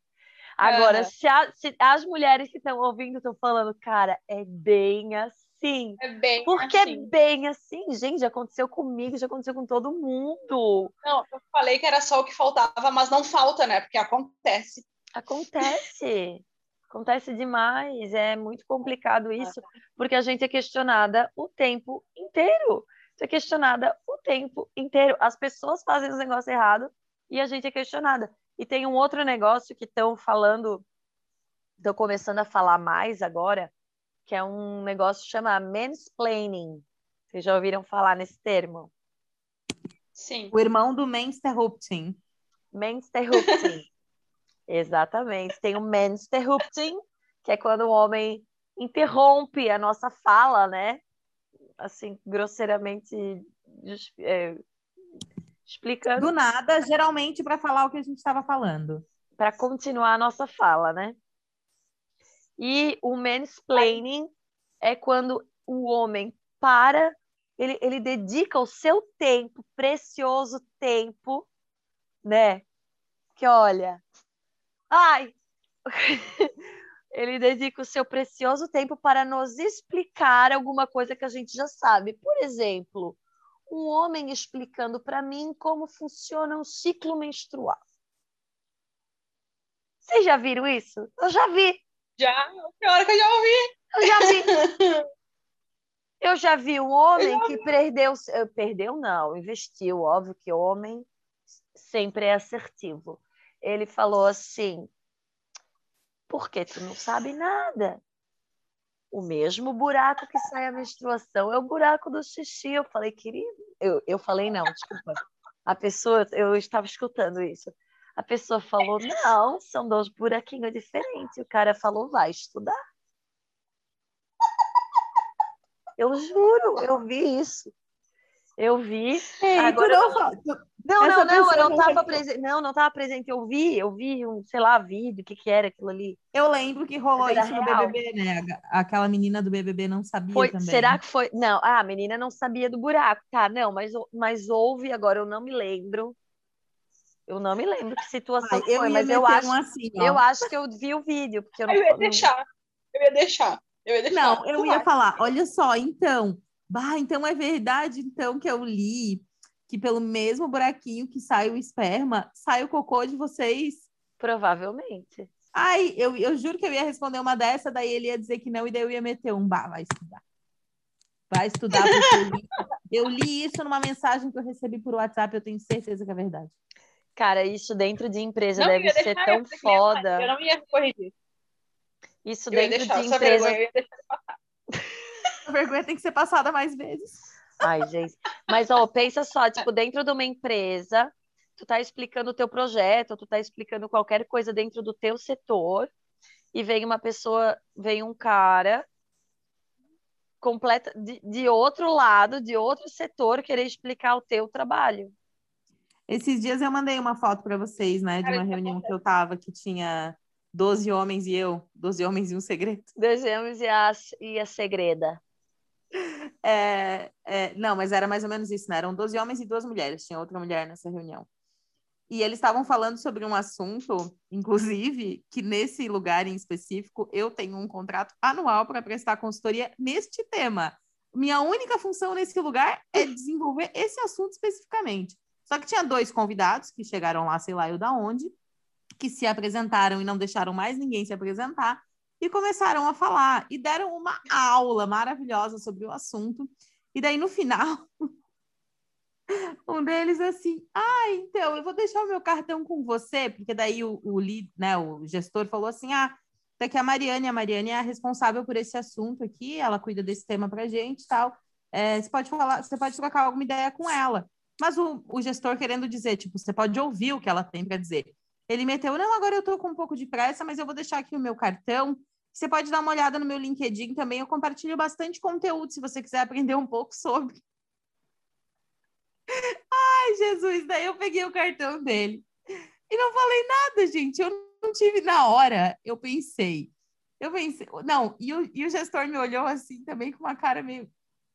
Agora, Aham. se, a- se as mulheres que estão ouvindo estão falando, cara, é bem assim. É bem Porque assim. é bem assim, gente, já aconteceu comigo, já aconteceu com todo mundo. Não, eu falei que era só o que faltava, mas não falta, né? Porque acontece. Acontece. Acontece demais, é muito complicado isso, porque a gente é questionada o tempo inteiro. Você é questionada o tempo inteiro. As pessoas fazem os negócios errados e a gente é questionada. E tem um outro negócio que estão falando, estão começando a falar mais agora, que é um negócio que chama mansplaining. Vocês já ouviram falar nesse termo? Sim. O irmão do Mensterrupting. Mensterrupting. Exatamente. Tem o Mensterrupting, que é quando o homem interrompe a nossa fala, né? Assim, grosseiramente é, explicando. Do nada, geralmente para falar o que a gente estava falando. Para continuar a nossa fala, né? E o mansplaining é quando o homem para, ele, ele dedica o seu tempo, precioso tempo, né? Que olha, ai, ele dedica o seu precioso tempo para nos explicar alguma coisa que a gente já sabe. Por exemplo, um homem explicando para mim como funciona um ciclo menstrual. Vocês já viram isso? Eu já vi. Já, tem hora que eu já ouvi. Eu já vi. eu já vi um homem que perdeu, eh, perdeu não, investiu, óbvio que homem sempre é assertivo. Ele falou assim: "Porque tu não sabe nada? O mesmo buraco que sai a menstruação é o buraco do xixi". Eu falei: "Querido, eu, eu falei não, desculpa. A pessoa, eu estava escutando isso. A pessoa falou: não, são dois buraquinhos diferentes. O cara falou: vai estudar. Eu juro, eu vi isso. Eu vi. Ei, agora não, eu não, não, não, não, eu não estava presente. Não, não estava presente. Eu vi, eu vi um, sei lá, vídeo, o que, que era aquilo ali. Eu lembro que rolou Era isso no real. BBB, né? Aquela menina do BBB não sabia Foi, também. será que foi? Não, ah, a menina não sabia do buraco. Tá, não, mas, mas houve, agora eu não me lembro. Eu não me lembro que situação Ai, eu foi, mas eu acho, um assim, eu acho que eu vi o vídeo, porque eu não. Eu ia deixar. Eu ia deixar. Eu ia deixar. Não, eu ia falar, olha só, então, bah, então é verdade, então, que eu li que pelo mesmo buraquinho que sai o esperma, sai o cocô de vocês. Provavelmente. Ai, eu, eu juro que eu ia responder uma dessa, daí ele ia dizer que não, e daí eu ia meter um, bah, vai estudar. Vai estudar, porque eu li, eu li isso numa mensagem que eu recebi por WhatsApp, eu tenho certeza que é verdade. Cara, isso dentro de empresa Não, deve ser tão foda. Eu não ia corrigir. Isso Eu dentro de empresa. vergonha. Eu ia deixar. A vergonha tem que ser passada mais vezes. Ai, gente. Mas, ó, pensa só, tipo, dentro de uma empresa, tu tá explicando o teu projeto, tu tá explicando qualquer coisa dentro do teu setor, e vem uma pessoa, vem um cara completa de, de outro lado, de outro setor, querer explicar o teu trabalho. Esses dias eu mandei uma foto para vocês, né, de uma reunião que eu tava, que tinha 12 homens e eu, 12 homens e um segredo. Desejamos e a, e a segreda. É, é, não, mas era mais ou menos isso, né? Eram 12 homens e duas mulheres, tinha outra mulher nessa reunião. E eles estavam falando sobre um assunto, inclusive, que nesse lugar em específico eu tenho um contrato anual para prestar consultoria neste tema. Minha única função nesse lugar é desenvolver esse assunto especificamente. Só que tinha dois convidados que chegaram lá, sei lá eu da onde, que se apresentaram e não deixaram mais ninguém se apresentar e começaram a falar e deram uma aula maravilhosa sobre o assunto. E daí no final, um deles assim, ah, então eu vou deixar o meu cartão com você, porque daí o, o lead, né, o gestor falou assim, ah, daqui a Mariane, a Mariane é a responsável por esse assunto aqui, ela cuida desse tema pra gente e tal. É, você pode falar, você pode trocar alguma ideia com ela. Mas o, o gestor querendo dizer, tipo, você pode ouvir o que ela tem para dizer. Ele meteu, não, agora eu tô com um pouco de pressa, mas eu vou deixar aqui o meu cartão. Você pode dar uma olhada no meu LinkedIn também, eu compartilho bastante conteúdo se você quiser aprender um pouco sobre. Ai, Jesus, daí eu peguei o cartão dele. E não falei nada, gente. Eu não tive na hora, eu pensei. Eu pensei, não, e o, e o gestor me olhou assim também com uma cara meio.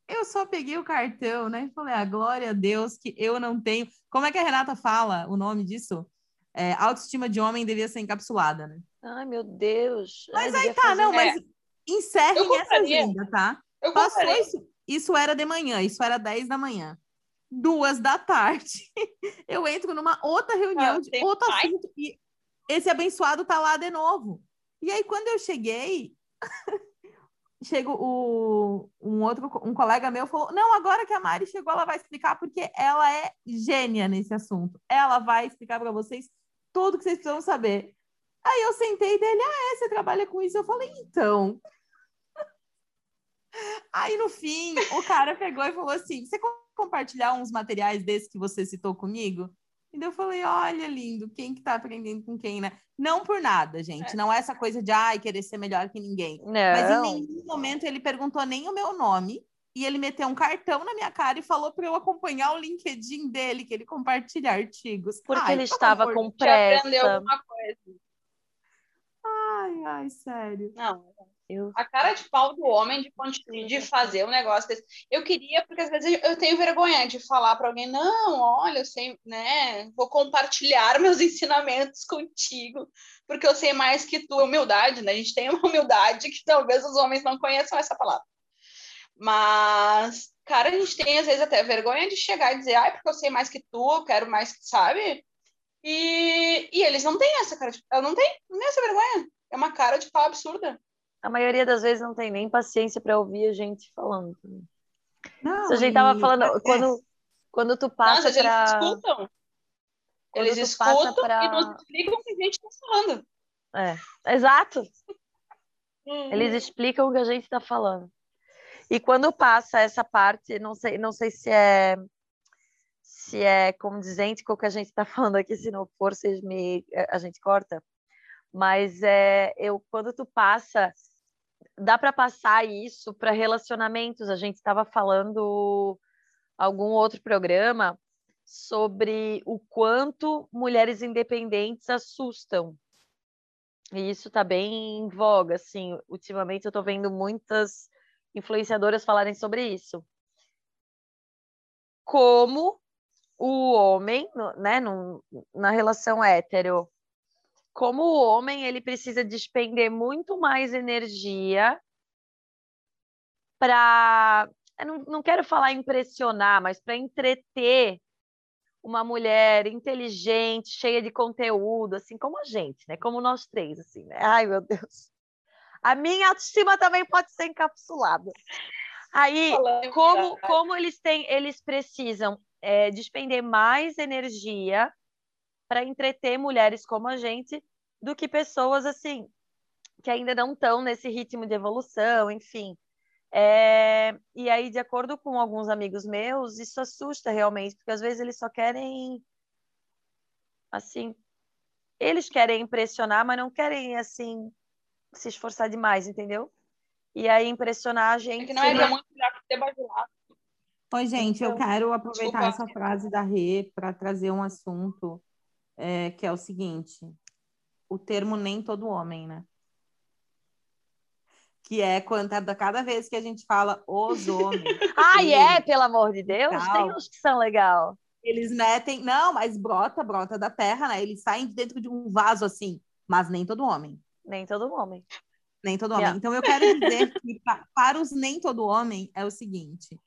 Eu só peguei o cartão, né? E falei, ah, glória a Deus que eu não tenho. Como é que a Renata fala o nome disso? É, autoestima de homem devia ser encapsulada, né? Ai, meu Deus. Mas Ai, aí tá, fazer- não, mas encerrem Eu essa agenda, tá? Eu Passou isso. Isso era de manhã, isso era 10 da manhã. Duas da tarde. Eu entro numa outra reunião Ah, de outro mais? assunto e esse abençoado tá lá de novo. E aí, quando eu cheguei, chega o, um outro um colega meu falou: Não, agora que a Mari chegou, ela vai explicar, porque ela é gênia nesse assunto. Ela vai explicar para vocês tudo que vocês precisam saber. Aí eu sentei dele: Ah, é, você trabalha com isso? Eu falei: Então. Aí no fim, o cara pegou e falou assim: Você compartilhar uns materiais desses que você citou comigo? E eu falei, olha, lindo, quem que tá aprendendo com quem, né? Não por nada, gente. É. Não é essa coisa de, ai, querer ser melhor que ninguém. Não. Mas em nenhum momento ele perguntou nem o meu nome. E ele meteu um cartão na minha cara e falou para eu acompanhar o LinkedIn dele, que ele compartilha artigos. Porque ai, ele estava favor, com pressa. aprendeu alguma coisa. Ai, ai, sério. Não, eu... A cara de pau do homem de, de fazer um negócio desse. Eu queria, porque às vezes eu tenho vergonha de falar para alguém, não, olha, eu sei, né? Vou compartilhar meus ensinamentos contigo, porque eu sei mais que tu. Humildade, né? A gente tem uma humildade que talvez os homens não conheçam essa palavra. Mas, cara, a gente tem às vezes até vergonha de chegar e dizer, ai, porque eu sei mais que tu, eu quero mais, sabe? E, e eles não têm essa cara de. Não tenho, não tem essa vergonha. É uma cara de pau absurda a maioria das vezes não tem nem paciência para ouvir a gente falando. Não, Se a gente tava falando, é... quando, quando tu passa Nossa, pra... eles escutam. Quando eles escutam pra... e nos explicam o que a gente está falando. É, exato. Hum. Eles explicam o que a gente está falando. E quando passa essa parte, não sei, não sei se é se é condizente com o que a gente está falando aqui, se não for, vocês me, a gente corta. Mas é, eu, quando tu passa dá para passar isso para relacionamentos. A gente estava falando algum outro programa sobre o quanto mulheres independentes assustam. E isso está bem em voga, assim. Ultimamente eu estou vendo muitas influenciadoras falarem sobre isso. Como o homem, né, no, na relação hétero, como o homem ele precisa despender muito mais energia para não, não quero falar impressionar, mas para entreter uma mulher inteligente, cheia de conteúdo, assim como a gente, né? Como nós três, assim, né? Ai, meu Deus. A minha autoestima também pode ser encapsulada. Aí, como, como eles têm, eles precisam é, despender mais energia para entreter mulheres como a gente do que pessoas assim que ainda não estão nesse ritmo de evolução, enfim. É, e aí, de acordo com alguns amigos meus, isso assusta realmente, porque às vezes eles só querem, assim, eles querem impressionar, mas não querem, assim, se esforçar demais, entendeu? E aí, impressionar a gente. É que não é muito melhor que ter bajulado. Oi, gente, eu então, quero aproveitar Desculpa. essa frase da Rê para trazer um assunto é, que é o seguinte: o termo nem todo homem, né? Que é quando a cada vez que a gente fala os homens. Ai, é, pelo amor de Deus, tal, tem uns que são legal. Eles metem, não, mas brota, brota da terra, né? Eles saem dentro de um vaso assim, mas nem todo homem. Nem todo homem. Nem todo homem. Yeah. Então eu quero dizer que para os nem todo homem é o seguinte: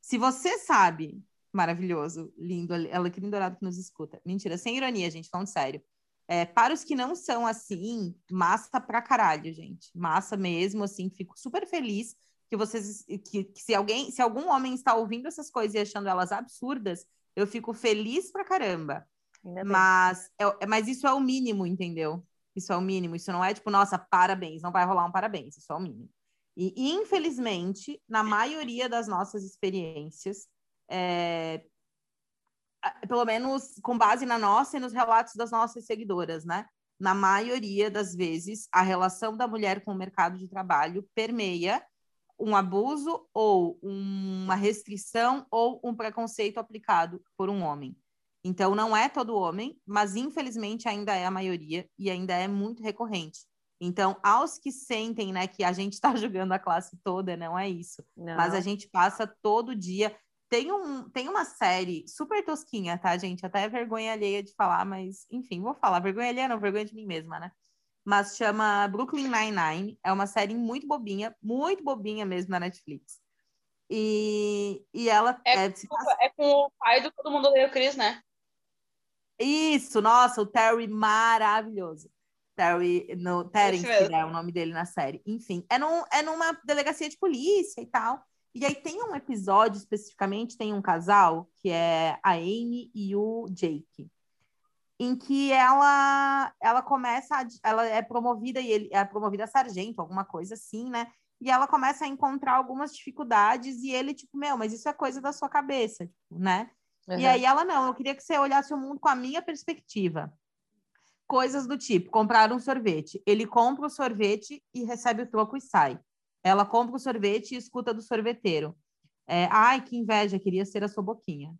se você sabe, maravilhoso, lindo, ela que dourado que nos escuta. Mentira, sem ironia, gente, falando sério. É, para os que não são assim, massa pra caralho, gente. Massa mesmo, assim, fico super feliz que vocês. Que, que, se alguém, se algum homem está ouvindo essas coisas e achando elas absurdas, eu fico feliz pra caramba. Mas, é, mas isso é o mínimo, entendeu? Isso é o mínimo. Isso não é tipo, nossa, parabéns, não vai rolar um parabéns, isso é o mínimo. E, infelizmente, na maioria das nossas experiências, é, pelo menos com base na nossa e nos relatos das nossas seguidoras, né? Na maioria das vezes, a relação da mulher com o mercado de trabalho permeia um abuso ou uma restrição ou um preconceito aplicado por um homem. Então, não é todo homem, mas infelizmente ainda é a maioria e ainda é muito recorrente. Então, aos que sentem né, que a gente está julgando a classe toda, não é isso. Não. Mas a gente passa todo dia. Tem, um, tem uma série super tosquinha, tá, gente? Até é vergonha alheia de falar, mas enfim, vou falar. Vergonha alheia não, vergonha de mim mesma, né? Mas chama Brooklyn Nine-Nine. É uma série muito bobinha, muito bobinha mesmo na Netflix. E, e ela. É, é, é com o pai do Todo Mundo Odeia o Chris, né? Isso, nossa, o Terry maravilhoso. Terry, no Terence, que é o nome dele na série. Enfim, é, num, é numa delegacia de polícia e tal. E aí tem um episódio especificamente, tem um casal, que é a Amy e o Jake, em que ela ela começa, a, ela é promovida e ele é promovida a sargento, alguma coisa assim, né? E ela começa a encontrar algumas dificuldades e ele tipo, meu, mas isso é coisa da sua cabeça, tipo, né? Uhum. E aí ela não, eu queria que você olhasse o mundo com a minha perspectiva. Coisas do tipo, comprar um sorvete. Ele compra o sorvete e recebe o troco e sai. Ela compra o sorvete e escuta do sorveteiro. É, Ai, que inveja, queria ser a sua boquinha.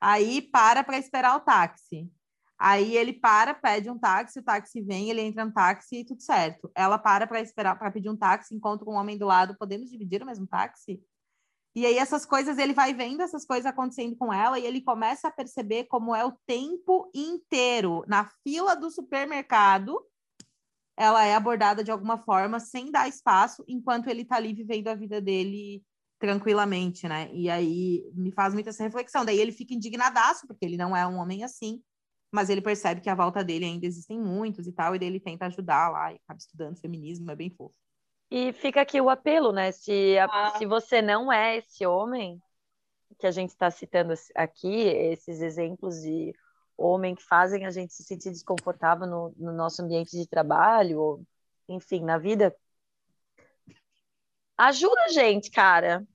Aí para para esperar o táxi. Aí ele para, pede um táxi, o táxi vem, ele entra no táxi e tudo certo. Ela para para esperar para pedir um táxi, encontra um homem do lado, podemos dividir o mesmo táxi? E aí essas coisas, ele vai vendo essas coisas acontecendo com ela e ele começa a perceber como é o tempo inteiro na fila do supermercado ela é abordada de alguma forma sem dar espaço, enquanto ele está ali vivendo a vida dele tranquilamente, né? E aí me faz muita essa reflexão. Daí ele fica indignadaço, porque ele não é um homem assim, mas ele percebe que à volta dele ainda existem muitos e tal, e daí ele tenta ajudar lá e acaba estudando feminismo, é bem fofo. E fica aqui o apelo, né? Se, a, ah. se você não é esse homem que a gente está citando aqui, esses exemplos de homem que fazem a gente se sentir desconfortável no, no nosso ambiente de trabalho, ou, enfim, na vida. Ajuda a gente, cara.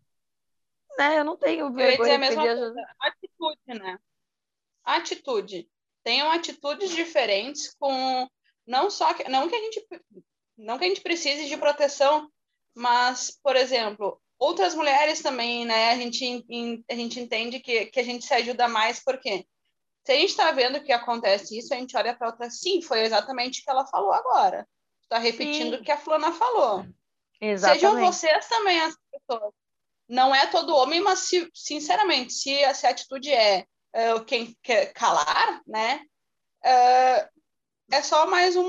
Né? Eu não tenho vergonha de pedir ajuda. Atitude, né? Atitude. Tenham atitudes diferentes com não só que, não que a gente não que a gente precise de proteção, mas, por exemplo, outras mulheres também, né? A gente, a gente entende que, que a gente se ajuda mais porque se a gente está vendo que acontece isso, a gente olha para outra, sim, foi exatamente o que ela falou agora. Está repetindo o que a Flana falou. Exatamente. Sejam vocês também as pessoas. Não é todo homem, mas se, sinceramente, se essa atitude é uh, quem quer calar, né? Uh, é só mais um,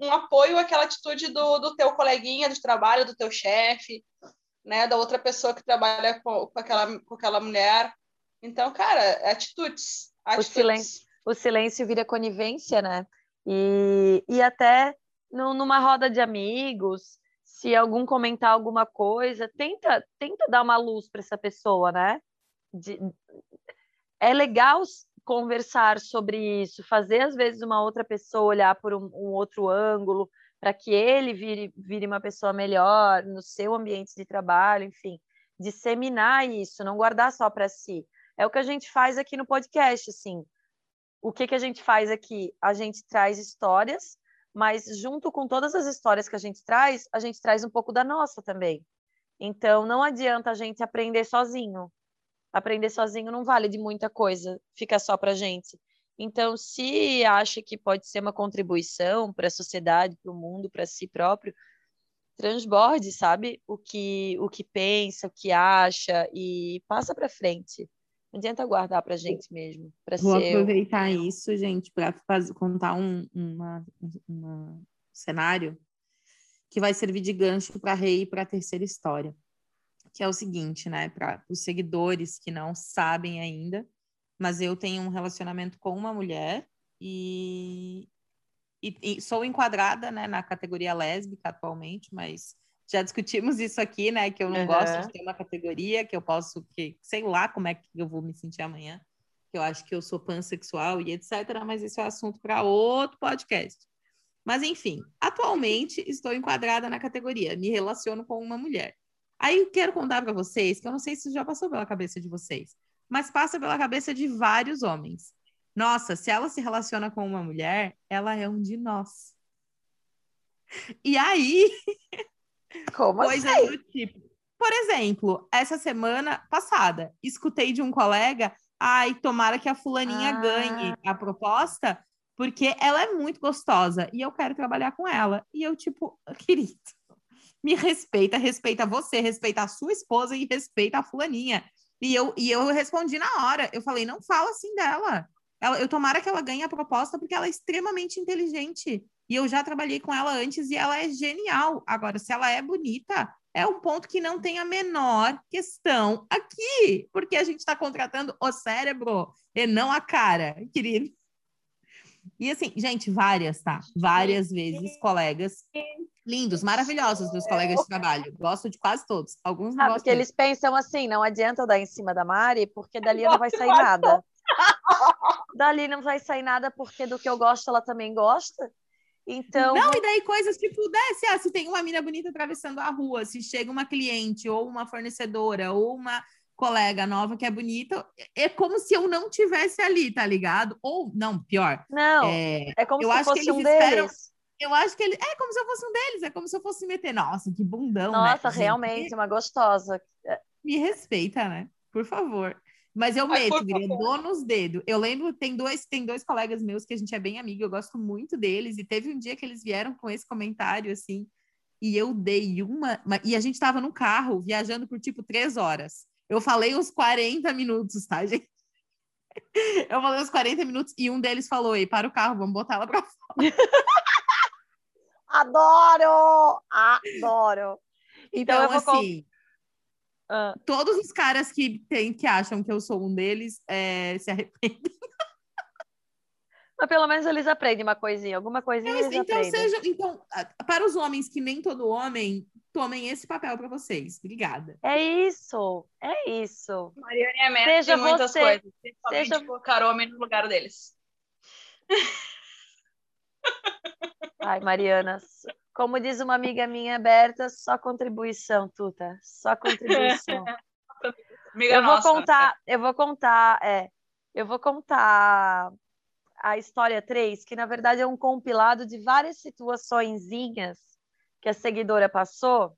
um apoio àquela atitude do, do teu coleguinha de trabalho, do teu chefe, né? Da outra pessoa que trabalha com, com, aquela, com aquela mulher. Então, cara, atitudes o silêncio, o silêncio vira conivência, né? E, e até no, numa roda de amigos, se algum comentar alguma coisa, tenta, tenta dar uma luz para essa pessoa, né? De, é legal conversar sobre isso, fazer às vezes uma outra pessoa olhar por um, um outro ângulo, para que ele vire, vire uma pessoa melhor no seu ambiente de trabalho, enfim, disseminar isso, não guardar só para si. É o que a gente faz aqui no podcast, assim. O que, que a gente faz aqui? A gente traz histórias, mas junto com todas as histórias que a gente traz, a gente traz um pouco da nossa também. Então, não adianta a gente aprender sozinho. Aprender sozinho não vale de muita coisa, fica só para gente. Então, se acha que pode ser uma contribuição para a sociedade, para o mundo, para si próprio, transborde, sabe? O que, o que pensa, o que acha e passa para frente. Não adianta guardar para gente mesmo. Vou aproveitar eu. isso, gente, para contar um uma, uma cenário que vai servir de gancho para Rei e para a terceira história. Que é o seguinte, né? Para os seguidores que não sabem ainda, mas eu tenho um relacionamento com uma mulher e, e, e sou enquadrada né, na categoria lésbica atualmente, mas já discutimos isso aqui, né? Que eu não uhum. gosto de ter uma categoria, que eu posso, que sei lá como é que eu vou me sentir amanhã, que eu acho que eu sou pansexual e etc. Mas isso é assunto para outro podcast. Mas enfim, atualmente estou enquadrada na categoria, me relaciono com uma mulher. Aí eu quero contar para vocês, que eu não sei se já passou pela cabeça de vocês, mas passa pela cabeça de vários homens. Nossa, se ela se relaciona com uma mulher, ela é um de nós. E aí, Como coisas assim? do tipo. Por exemplo, essa semana passada, escutei de um colega, ai, tomara que a fulaninha ah. ganhe a proposta, porque ela é muito gostosa e eu quero trabalhar com ela. E eu, tipo, querido, me respeita, respeita você, respeita a sua esposa e respeita a fulaninha. E eu, e eu respondi na hora, eu falei, não fala assim dela. Ela, eu tomara que ela ganhe a proposta porque ela é extremamente inteligente. E eu já trabalhei com ela antes e ela é genial. Agora, se ela é bonita, é um ponto que não tem a menor questão aqui, porque a gente está contratando o cérebro e não a cara, querido. E assim, gente, várias, tá? Várias vezes colegas lindos, maravilhosos, meus colegas de trabalho. Gosto de quase todos. Alguns não Ah, porque eles pensam assim, não adianta eu dar em cima da Mari, porque dali não vai sair nada. Dali não vai sair nada, porque do que eu gosto ela também gosta. Então, Não, e daí coisas tipo, desce, ah, se tem uma mina bonita atravessando a rua, se chega uma cliente, ou uma fornecedora, ou uma colega nova que é bonita, é como se eu não tivesse ali, tá ligado? Ou, não, pior, não, é, é como eu se acho que fosse eles um esperam- deles. eu acho que ele é como se eu fosse um deles, é como se eu fosse meter, nossa, que bundão, né? Nossa, Gente, realmente, uma gostosa. Me respeita, né? Por favor. Mas eu meto, por guria, favor. dou nos dedos. Eu lembro, tem dois, tem dois colegas meus que a gente é bem amigo, eu gosto muito deles, e teve um dia que eles vieram com esse comentário, assim, e eu dei uma... ma- E a gente tava no carro, viajando por, tipo, três horas. Eu falei uns 40 minutos, tá, gente? Eu falei uns 40 minutos, e um deles falou, ei, para o carro, vamos botar ela pra fora. Adoro! Adoro! Então, Então, assim... Ah, Todos os caras que, tem, que acham que eu sou um deles é, se arrependem. mas pelo menos eles aprendem uma coisinha, alguma coisinha eles então, aprendem. sejam, então, para os homens que nem todo homem, tomem esse papel para vocês. Obrigada. É isso, é isso. Mariana é mestre Seja em muitas você, coisas. Seja- colocar homem no lugar deles. Ai, Mariana, como diz uma amiga minha, Berta, só contribuição, Tuta, só contribuição. Amiga eu vou nossa. contar, eu vou contar, é, eu vou contar a história 3, que na verdade é um compilado de várias situaçõezinhas que a seguidora passou.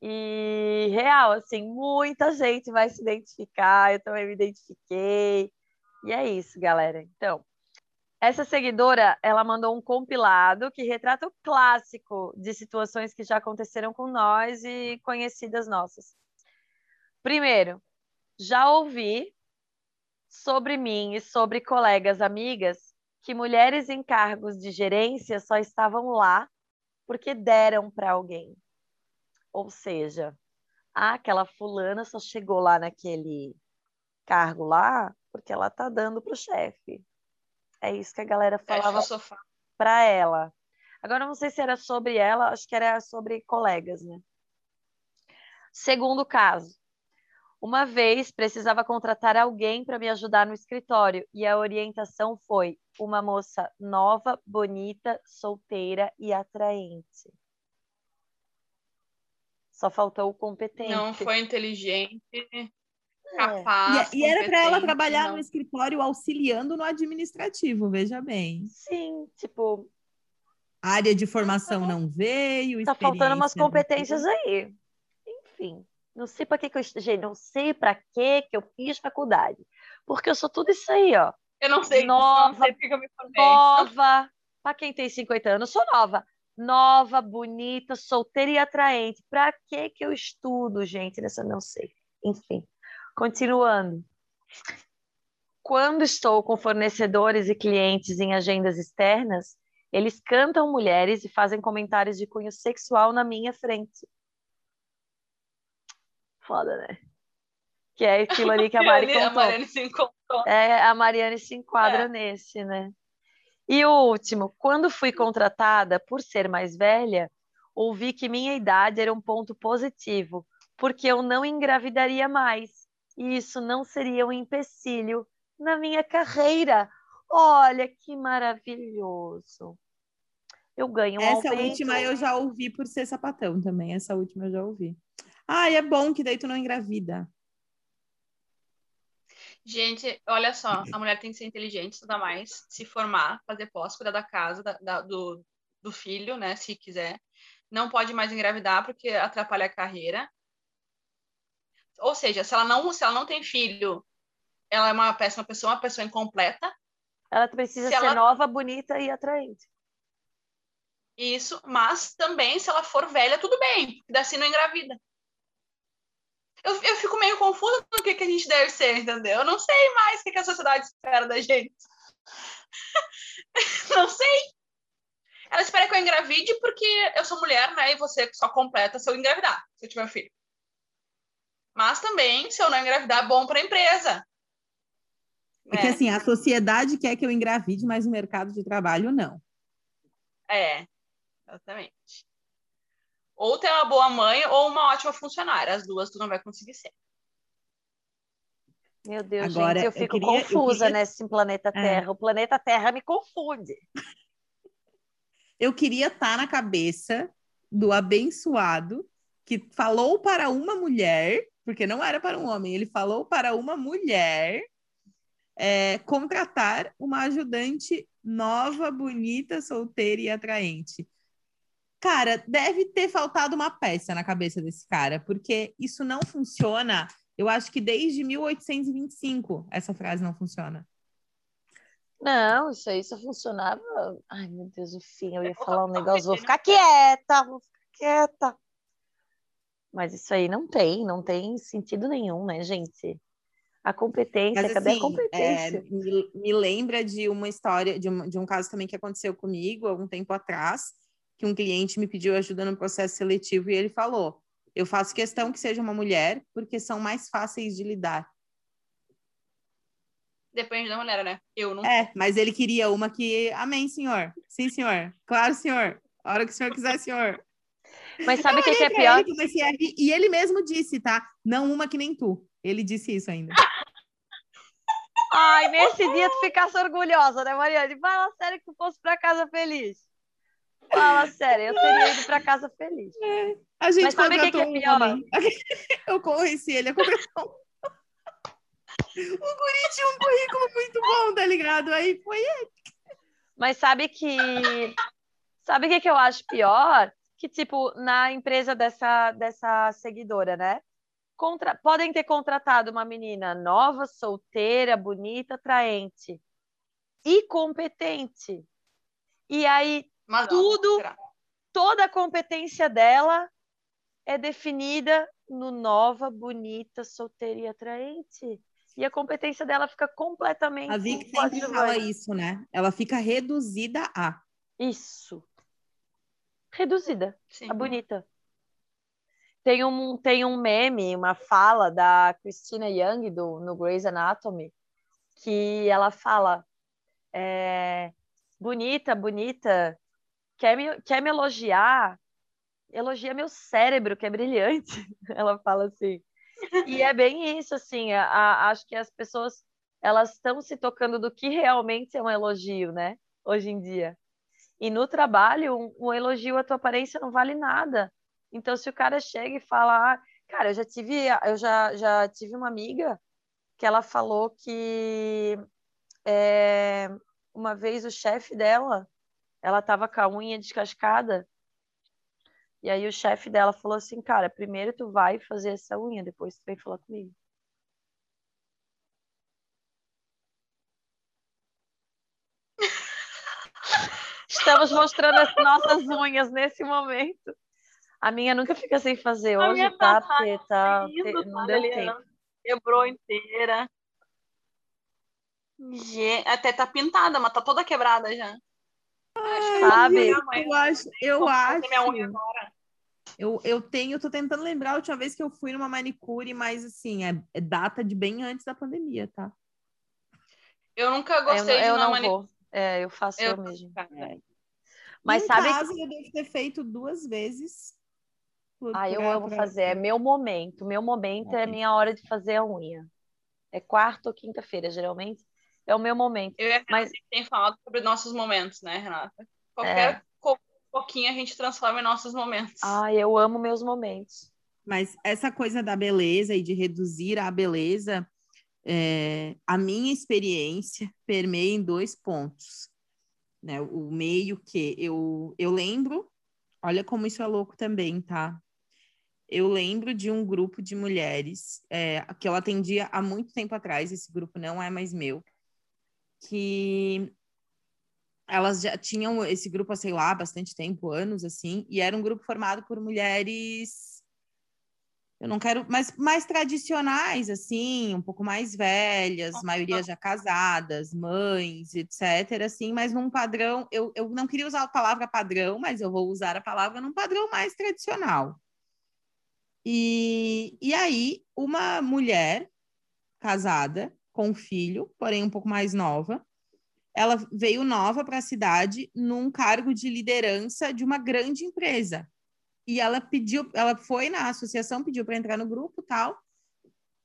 E real, assim, muita gente vai se identificar, eu também me identifiquei. E é isso, galera. Então, essa seguidora, ela mandou um compilado que retrata o clássico de situações que já aconteceram com nós e conhecidas nossas. Primeiro, já ouvi sobre mim e sobre colegas amigas que mulheres em cargos de gerência só estavam lá porque deram para alguém. Ou seja, ah, aquela fulana só chegou lá naquele cargo lá porque ela tá dando pro chefe. É isso que a galera Fecha falava para ela. Agora, eu não sei se era sobre ela, acho que era sobre colegas, né? Segundo caso, uma vez precisava contratar alguém para me ajudar no escritório e a orientação foi uma moça nova, bonita, solteira e atraente. Só faltou o competente. Não foi inteligente, É. capaz. E, e era para ela trabalhar não. no escritório auxiliando no administrativo, veja bem. Sim, tipo, A área de formação não veio, tá faltando umas competências aí. Enfim, não sei para que que eu estudei, não sei para que que eu fiz faculdade. Porque eu sou tudo isso aí, ó. Eu não sei. Nova, não sei porque eu me formei. Nova, para quem tem 50 anos, eu sou nova. Nova, bonita, solteira e atraente. Para que que eu estudo, gente? Nessa não sei. Enfim, continuando. Quando estou com fornecedores e clientes em agendas externas, eles cantam mulheres e fazem comentários de cunho sexual na minha frente. Foda, né? Que é aquilo ali que a Mari Ali, a contou. Mariana se encontrou. É, a Mariane se enquadra É. nesse, né? E o último, quando fui contratada por ser mais velha, ouvi que minha idade era um ponto positivo, porque eu não engravidaria mais. E isso não seria um empecilho na minha carreira. Olha que maravilhoso. Eu ganho um Essa aumento. última eu já ouvi por ser sapatão também. Essa última eu já ouvi. Ah, é bom que daí tu não engravida. Gente, olha só, a mulher tem que ser inteligente, estudar mais, se formar, fazer pós, cuidar da casa, da- da- do, do filho, né, se quiser. Não pode mais engravidar porque atrapalha a carreira. Ou seja, se ela não, se ela não tem filho, ela é uma péssima pessoa, uma pessoa incompleta. Ela precisa Se ser ela- nova, bonita e atraente. Isso, mas também se ela for velha, tudo bem, porque assim não engravida. Eu, eu fico meio confusa no que, que a gente deve ser, entendeu? Eu não sei mais o que, que a sociedade espera da gente. não sei. Ela espera que eu engravide porque eu sou mulher, né? E você só completa se eu engravidar, se eu tiver filho. Mas também, se eu não engravidar, é bom para a empresa. É, que assim, a sociedade quer que eu engravide, mas o mercado de trabalho não. É, exatamente. Ou ter uma boa mãe ou uma ótima funcionária. As duas tu não vai conseguir ser. Meu Deus, Agora, gente, eu fico eu queria, confusa eu queria... nesse planeta é. Terra. É. O planeta Terra me confunde. Eu queria estar na cabeça do abençoado que falou para uma mulher, porque não era para um homem, ele falou para uma mulher é, contratar uma ajudante nova, bonita, solteira e atraente. Cara, deve ter faltado uma peça na cabeça desse cara, porque isso não funciona. Eu acho que desde 1825 essa frase não funciona. Não, isso aí só funcionava. Ai, meu Deus, enfim, eu ia falar um negócio, vou ficar quieta, vou ficar quieta. Mas isso aí não tem, não tem sentido nenhum, né, gente? A competência, Mas, cadê assim, a competência? É, me, me, lembra de uma história, de um, de um caso também que aconteceu comigo algum tempo atrás, que um cliente me pediu ajuda no processo seletivo e ele falou: Eu faço questão que seja uma mulher, porque são mais fáceis de lidar. Depende da mulher, né? Eu não. É, mas ele queria uma que. Amém, senhor. Sim, senhor. Claro, senhor. A hora que o senhor quiser, senhor. Mas sabe o que, que, é pior? Ele, e ele mesmo disse, tá? Não uma que nem tu. Ele disse isso ainda. Ai, nesse dia tu ficasse orgulhosa, né, Mariane? Fala sério que tu fosse pra casa feliz. Fala sério, eu teria ido pra casa feliz. É, a gente Mas sabe o que, é pior? Um eu conheci ele, a contratou o guri tinha um currículo muito bom, tá ligado? Aí foi ele. Mas sabe que. Sabe o que, que eu acho pior? Que, tipo, na empresa dessa, dessa seguidora, né? Contra... Podem ter contratado uma menina nova, solteira, bonita, atraente e competente. E aí, Mas tudo, toda a competência dela é definida no nova, bonita, solteira e atraente e a competência dela fica completamente. A Vic sempre fala isso, né? Ela fica reduzida a. Isso. Reduzida. Sim. A bonita. Tem um, tem um meme, uma fala da Christina Young do, no Grey's Anatomy, que ela fala: é, bonita, bonita, quer me, quer me elogiar? Elogia meu cérebro, que é brilhante. Ela fala assim. E é bem isso, assim, a, a, acho que as pessoas elas estão se tocando do que realmente é um elogio, né? Hoje em dia. E no trabalho, um, um elogio à tua aparência não vale nada. Então, se o cara chega e fala, ah, cara, eu já tive, eu já, já tive uma amiga que ela falou que é, uma vez o chefe dela, ela estava com a unha descascada e aí o chefe dela falou assim, cara, primeiro tu vai fazer essa unha, depois tu vem falar comigo. Estamos mostrando as nossas unhas nesse momento. A minha nunca fica sem fazer a hoje, tá? tá porque tá, não deu tempo. Quebrou inteira. Até tá pintada, mas tá toda quebrada já. Ai, sabe? Eu acho, eu acho. Eu, eu tenho, tô tentando lembrar a última vez que eu fui numa manicure, mas assim, é, é data de bem antes da pandemia, tá? Eu nunca gostei eu, de uma manicure. É, eu faço eu, eu mesmo. É. Mas em sabe casa, que... eu devo ter feito duas vezes. Por, ah, eu amo pra... fazer. É meu momento. Meu momento é. é minha hora de fazer a unha. É quarta ou quinta-feira, geralmente é o meu momento. Eu e a Mas tem falado sobre nossos momentos, né, Renata? Qualquer é. pouquinho a gente transforma em nossos momentos. Ah, eu amo meus momentos. Mas essa coisa da beleza e de reduzir a beleza, é, a minha experiência permeia em dois pontos. Né? O meio que eu, eu lembro, olha como isso é louco também, tá? Eu lembro de um grupo de mulheres é, que eu atendia há muito tempo atrás, esse grupo não é mais meu, que elas já tinham esse grupo, sei lá, bastante tempo, anos assim, e era um grupo formado por mulheres eu não quero, mas mais tradicionais, assim, um pouco mais velhas, maioria já casadas, mães, etc., assim, mas num padrão, eu, eu não queria usar a palavra padrão, mas eu vou usar a palavra num padrão mais tradicional. E, e aí, uma mulher casada com um filho, porém um pouco mais nova. Ela veio nova para a cidade num cargo de liderança de uma grande empresa. E ela pediu, ela foi na associação, pediu para entrar no grupo, tal.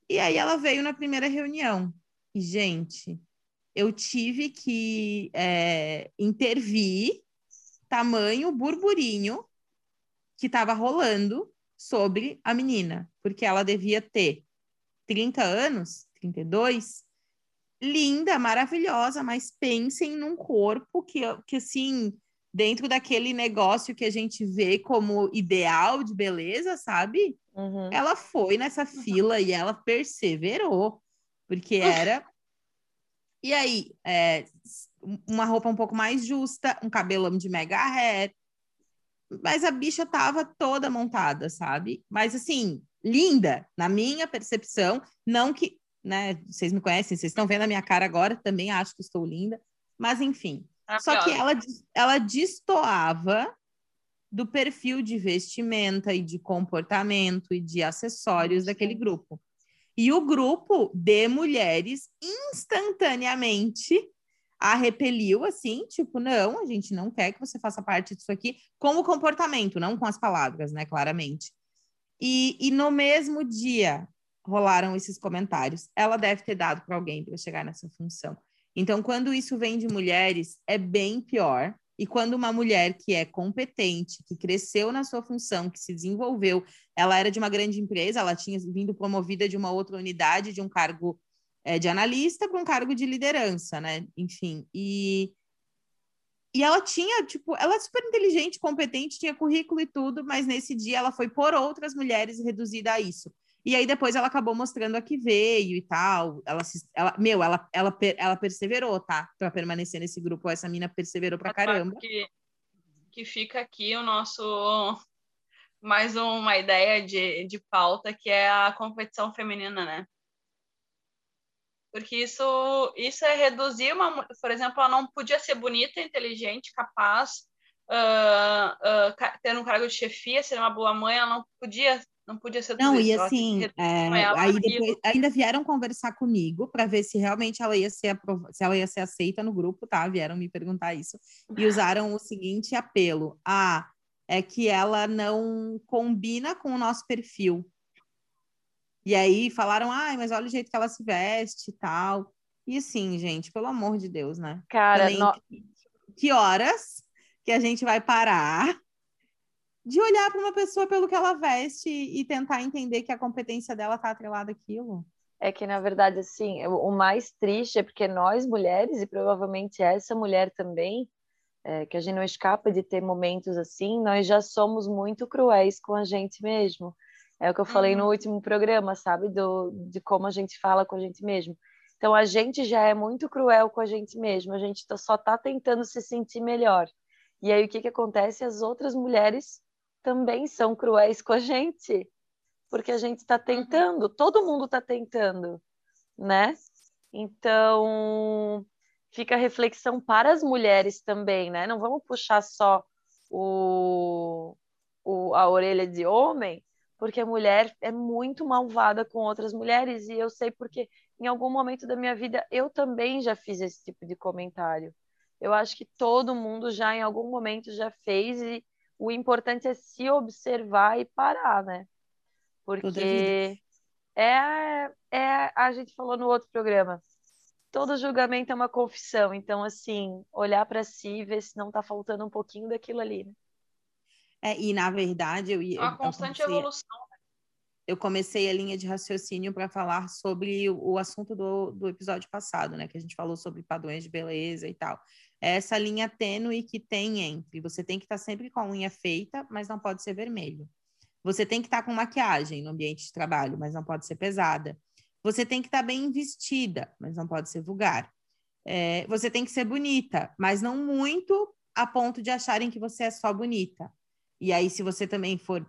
E aí ela veio na primeira reunião. E gente, eu tive que é, intervir tamanho burburinho que estava rolando sobre a menina, porque ela devia ter 30 anos, 32, linda, maravilhosa, mas pensem num corpo que, que assim, dentro daquele negócio que a gente vê como ideal de beleza, sabe? Uhum. Ela foi nessa fila e ela perseverou, porque era. E aí, é, uma roupa um pouco mais justa, um cabelão de mega hair, mas a bicha tava toda montada, sabe? Mas assim, linda, na minha percepção, não que, né, vocês me conhecem, vocês estão vendo a minha cara agora, também acho que estou linda, mas enfim. Ah, Só que ela, ela destoava do perfil de vestimenta e de comportamento e de acessórios daquele grupo. E o grupo de mulheres instantaneamente a repeliu, assim, tipo, não, a gente não quer que você faça parte disso aqui, com o comportamento, não com as palavras, né, claramente. E, e no mesmo dia rolaram esses comentários. Ela deve ter dado para alguém para chegar nessa função. Então, quando isso vem de mulheres, é bem pior. E quando uma mulher que é competente, que cresceu na sua função, que se desenvolveu, ela era de uma grande empresa, ela tinha vindo promovida de uma outra unidade, de um cargo é, de analista para um cargo de liderança, né? Enfim, e, e ela tinha, tipo, ela é super inteligente, competente, tinha currículo e tudo, mas nesse dia ela foi por outras mulheres reduzida a isso. E aí depois ela acabou mostrando a que veio e tal. Ela, ela meu, ela, ela, ela perseverou, tá? Para permanecer nesse grupo. Essa mina perseverou pra caramba. Que, que fica aqui o nosso mais uma ideia de, de pauta que é a competição feminina, né? porque isso, isso é reduzir uma, por exemplo, ela não podia ser bonita, inteligente, capaz, uh, uh, ter um cargo de chefia, ser uma boa mãe, ela não podia não podia ser Não, e assim, é, aí depois, ainda vieram conversar comigo para ver se realmente ela ia ser se ela ia ser aceita no grupo, tá? Vieram me perguntar isso e usaram o seguinte apelo: ah, é que ela não combina com o nosso perfil. E aí falaram, ai, mas olha o jeito que ela se veste e tal. E assim, gente, pelo amor de Deus, né? Cara, Também, no... que horas que a gente vai parar de olhar para uma pessoa pelo que ela veste e tentar entender que a competência dela está atrelada àquilo? É que, na verdade, assim, o mais triste é porque nós mulheres, e provavelmente essa mulher também, é, que a gente não escapa de ter momentos assim, nós já somos muito cruéis com a gente mesmo. É o que eu falei uhum. no último programa, sabe? Do, de como a gente fala com a gente mesmo. Então, a gente já é muito cruel com a gente mesmo, a gente só está tentando se sentir melhor. E aí, o que, que acontece? As outras mulheres também são cruéis com a gente, porque a gente está uhum. tentando, todo mundo está tentando, né? Então, fica a reflexão para as mulheres também, né? Não vamos puxar só o, o, a orelha de homem, porque a mulher é muito malvada com outras mulheres e eu sei porque em algum momento da minha vida eu também já fiz esse tipo de comentário. Eu acho que todo mundo já em algum momento já fez e o importante é se observar e parar, né? Porque é, é a gente falou no outro programa. Todo julgamento é uma confissão, então assim, olhar para si e ver se não está faltando um pouquinho daquilo ali, né? É, e na verdade eu ia. Uma constante comecei, evolução. Né? Eu comecei a linha de raciocínio para falar sobre o, o assunto do, do episódio passado, né? Que a gente falou sobre padrões de beleza e tal. Essa linha tênue que tem entre você tem que estar tá sempre com a unha feita, mas não pode ser vermelho. Você tem que estar tá com maquiagem no ambiente de trabalho, mas não pode ser pesada. Você tem que estar tá bem vestida, mas não pode ser vulgar. É, você tem que ser bonita, mas não muito a ponto de acharem que você é só bonita. E aí, se você também for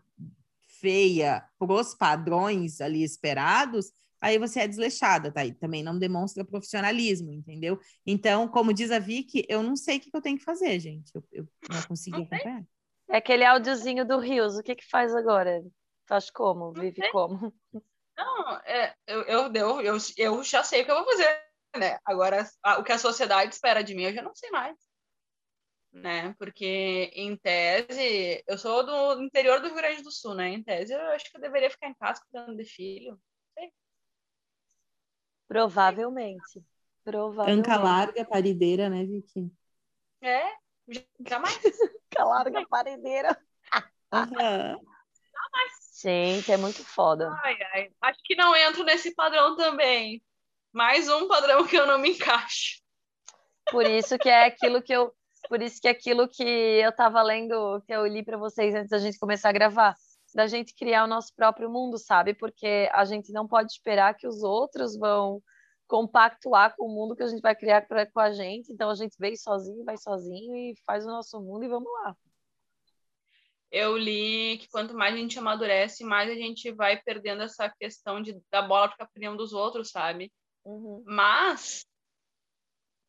feia pros padrões ali esperados, aí você é desleixada, tá? E também não demonstra profissionalismo, entendeu? Então, como diz a Vicky, eu não sei o que eu tenho que fazer, gente. Eu, eu não consegui acompanhar. É aquele áudiozinho do Rios, o que que faz agora? Faz como? Vive como? Não, é, eu, eu, eu, eu, eu já sei o que eu vou fazer, né? Agora, a, o que a sociedade espera de mim, eu já não sei mais. Né? Porque, em tese, eu sou do interior do Rio Grande do Sul, né? Em tese, eu acho que eu deveria ficar em casa cuidando de filho. Provavelmente. Provavelmente. Anca larga, parideira, né, Vicky? É, jamais. Anca larga, parideira. Uhum. Gente, é muito foda. Ai, ai. Acho que não entro nesse padrão também. Mais um padrão que eu não me encaixo. Por isso que é aquilo que eu, por isso que é aquilo que eu tava lendo, que eu li para vocês antes da gente começar a gravar, da gente criar o nosso próprio mundo, sabe? Porque a gente não pode esperar que os outros vão compactuar com o mundo que a gente vai criar pra, com a gente. Então a gente veio sozinho, vai sozinho e faz o nosso mundo e vamos lá eu li que quanto mais a gente amadurece, mais a gente vai perdendo essa questão de da bola ficar opinião dos outros, sabe? Uhum. Mas,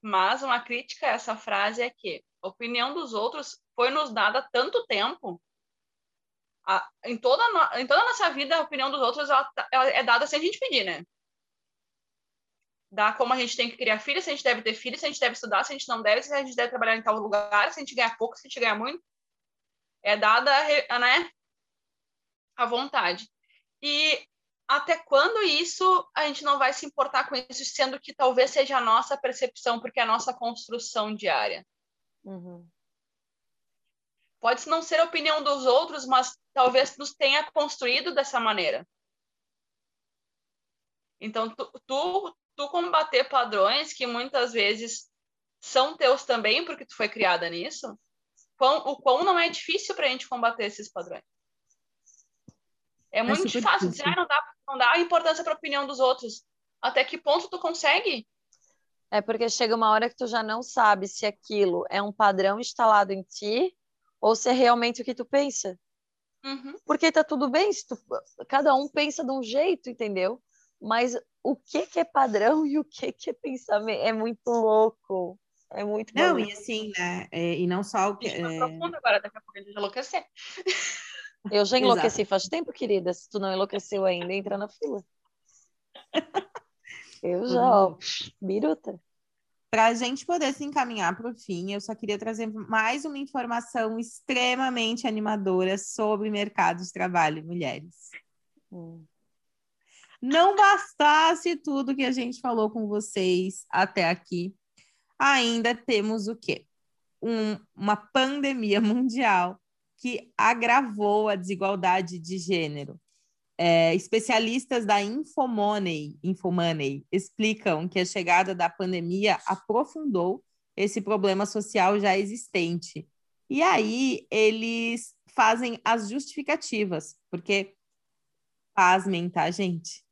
mas uma crítica a essa frase é que a opinião dos outros foi nos dada há tanto tempo. A, em, toda em toda a nossa vida, a opinião dos outros ela, tá, ela é dada sem a gente pedir, né? Dá como a gente tem que criar filhos, se a gente deve ter filhos, se a gente deve estudar, se a gente não deve, se a gente deve trabalhar em tal lugar, se a gente ganhar pouco, se a gente ganhar muito é dada né, à vontade. E até quando isso a gente não vai se importar com isso, sendo que talvez seja a nossa percepção, porque é a nossa construção diária. Uhum. Pode não ser a opinião dos outros, mas talvez nos tenha construído dessa maneira. Então, tu, tu, tu combater padrões que muitas vezes são teus também, porque tu foi criada nisso, quão, o quão não é difícil para a gente combater esses padrões. É, é muito é fácil dizer, ah, não dá, não dá importância para a opinião dos outros. Até que ponto tu consegue? É porque chega uma hora que tu já não sabe se aquilo é um padrão instalado em ti ou se é realmente o que tu pensa. Uhum. Porque tá tudo bem, tu, cada um pensa de um jeito, entendeu? Mas o que, que é padrão e o que, que é pensamento é muito louco. É muito Não, e assim, né? É, e não só o que. É... profundo agora, daqui a pouco a gente enlouquecer. Eu já enlouqueci faz tempo, querida. Se tu não enlouqueceu ainda, entra na fila. Eu já, ó, biruta. Para a gente poder se encaminhar para o fim, eu só queria trazer mais uma informação extremamente animadora sobre mercado de trabalho e mulheres. Não bastasse tudo que a gente falou com vocês até aqui, ainda temos o quê? Um, uma pandemia mundial que agravou a desigualdade de gênero. É, especialistas da Infomoney, Infomoney explicam que a chegada da pandemia aprofundou esse problema social já existente. E aí eles fazem as justificativas, porque, pasmem, tá, gente?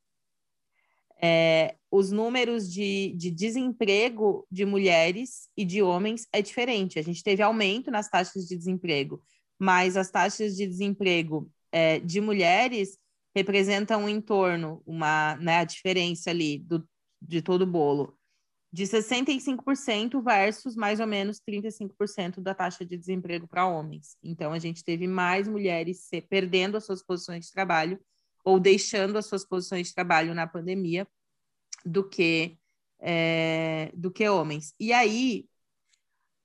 É, os números de, de desemprego de mulheres e de homens é diferente. A gente teve aumento nas taxas de desemprego, mas as taxas de desemprego é, de mulheres representam em torno uma né, a diferença ali do, de todo o bolo de 65% versus mais ou menos 35% da taxa de desemprego para homens. Então a gente teve mais mulheres se, perdendo as suas posições de trabalho ou deixando as suas posições de trabalho na pandemia do que é, do que homens. E aí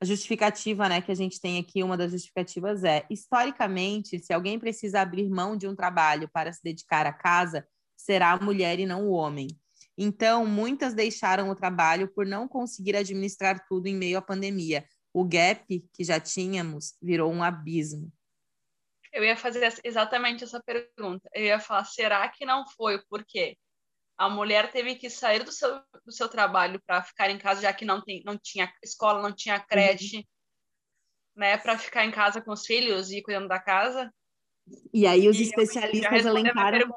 a justificativa, né, que a gente tem aqui, uma das justificativas é, historicamente, se alguém precisa abrir mão de um trabalho para se dedicar à casa, será a mulher e não o homem. Então, muitas deixaram o trabalho por não conseguir administrar tudo em meio à pandemia. O gap que já tínhamos virou um abismo. Eu ia fazer exatamente essa pergunta. Eu ia falar, será que não foi porque a mulher teve que sair do seu, do seu trabalho para ficar em casa, já que não, tem, não tinha escola, não tinha creche, uhum. né, para ficar em casa com os filhos e cuidando da casa? E aí os e especialistas elencaram.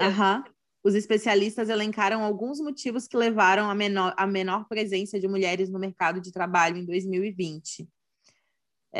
Uhum. Os especialistas elencaram alguns motivos que levaram a menor, a menor presença de mulheres no mercado de trabalho em 2020.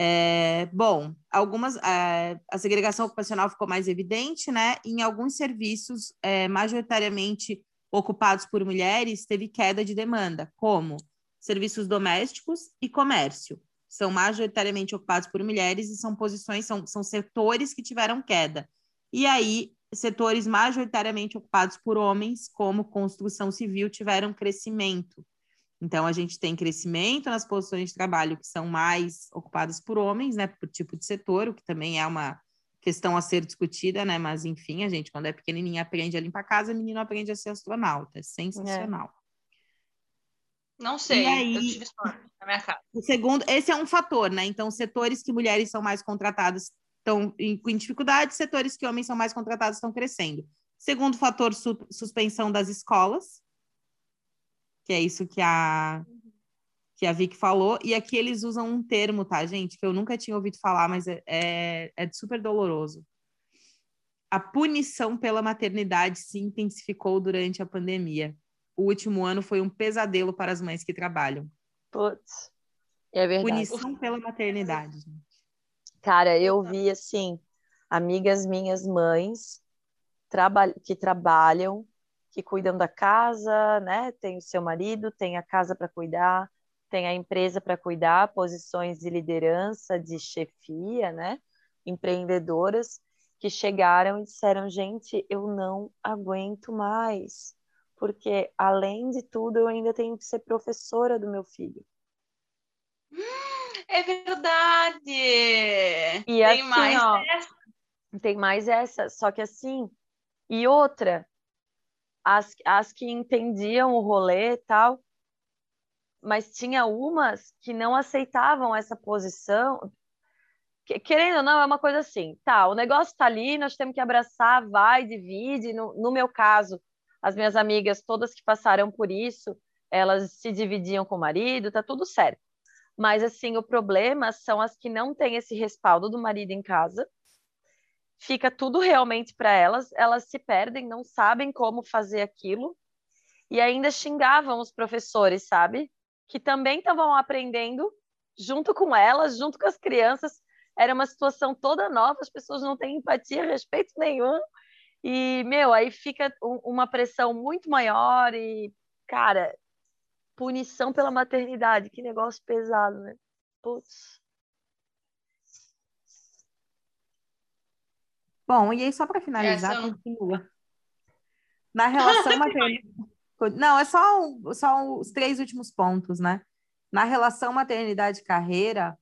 É, bom, algumas é, a segregação ocupacional ficou mais evidente, né? Em alguns serviços, é, majoritariamente ocupados por mulheres, teve queda de demanda, como serviços domésticos e comércio. São majoritariamente ocupados por mulheres e são posições, são, são setores que tiveram queda. E aí, setores majoritariamente ocupados por homens, como construção civil, tiveram crescimento. Então, a gente tem crescimento nas posições de trabalho que são mais ocupadas por homens, né, por tipo de setor, o que também é uma questão a ser discutida, né, mas enfim, a gente, quando é pequenininha, aprende a limpar a casa, menino aprende a ser astronauta, é sensacional. É. Não sei, aí, eu tive sorte na minha casa. O segundo, esse é um fator, né, então setores que mulheres são mais contratadas estão em, em dificuldade, setores que homens são mais contratados estão crescendo. Segundo fator, su suspensão das escolas, que é isso que a que a Vic falou, e aqui eles usam um termo, tá, gente, que eu nunca tinha ouvido falar, mas é, é, é super doloroso. A punição pela maternidade se intensificou durante a pandemia. O último ano foi um pesadelo para as mães que trabalham. Putz, é verdade. Punição pela maternidade. Cara, eu vi, assim, amigas minhas mães traba que trabalham que cuidam da casa, né? Tem o seu marido, tem a casa para cuidar, tem a empresa para cuidar, posições de liderança, de chefia, né? Empreendedoras que chegaram e disseram: gente, eu não aguento mais, porque além de tudo eu ainda tenho que ser professora do meu filho. É verdade. E tem assim, mais ó, essa. Tem mais essa, só que assim. E outra, as, as que entendiam o rolê e tal, mas tinha umas que não aceitavam essa posição. Querendo ou não, é uma coisa assim, tá, o negócio tá ali, nós temos que abraçar, vai, divide. No, no meu caso, as minhas amigas, todas que passaram por isso, elas se dividiam com o marido, tá tudo certo. Mas, assim, o problema são as que não têm esse respaldo do marido em casa, fica tudo realmente para elas, elas se perdem, não sabem como fazer aquilo e ainda xingavam os professores, sabe? Que também estavam aprendendo junto com elas, junto com as crianças. Era uma situação toda nova, as pessoas não têm empatia, respeito nenhum. E, meu, aí fica um, uma pressão muito maior e, cara, punição pela maternidade, que negócio pesado, né? Putz. Bom, e aí só para finalizar, Essa... continua. Na relação maternidade. Não, é só, só os três últimos pontos, né? Na relação maternidade-carreira,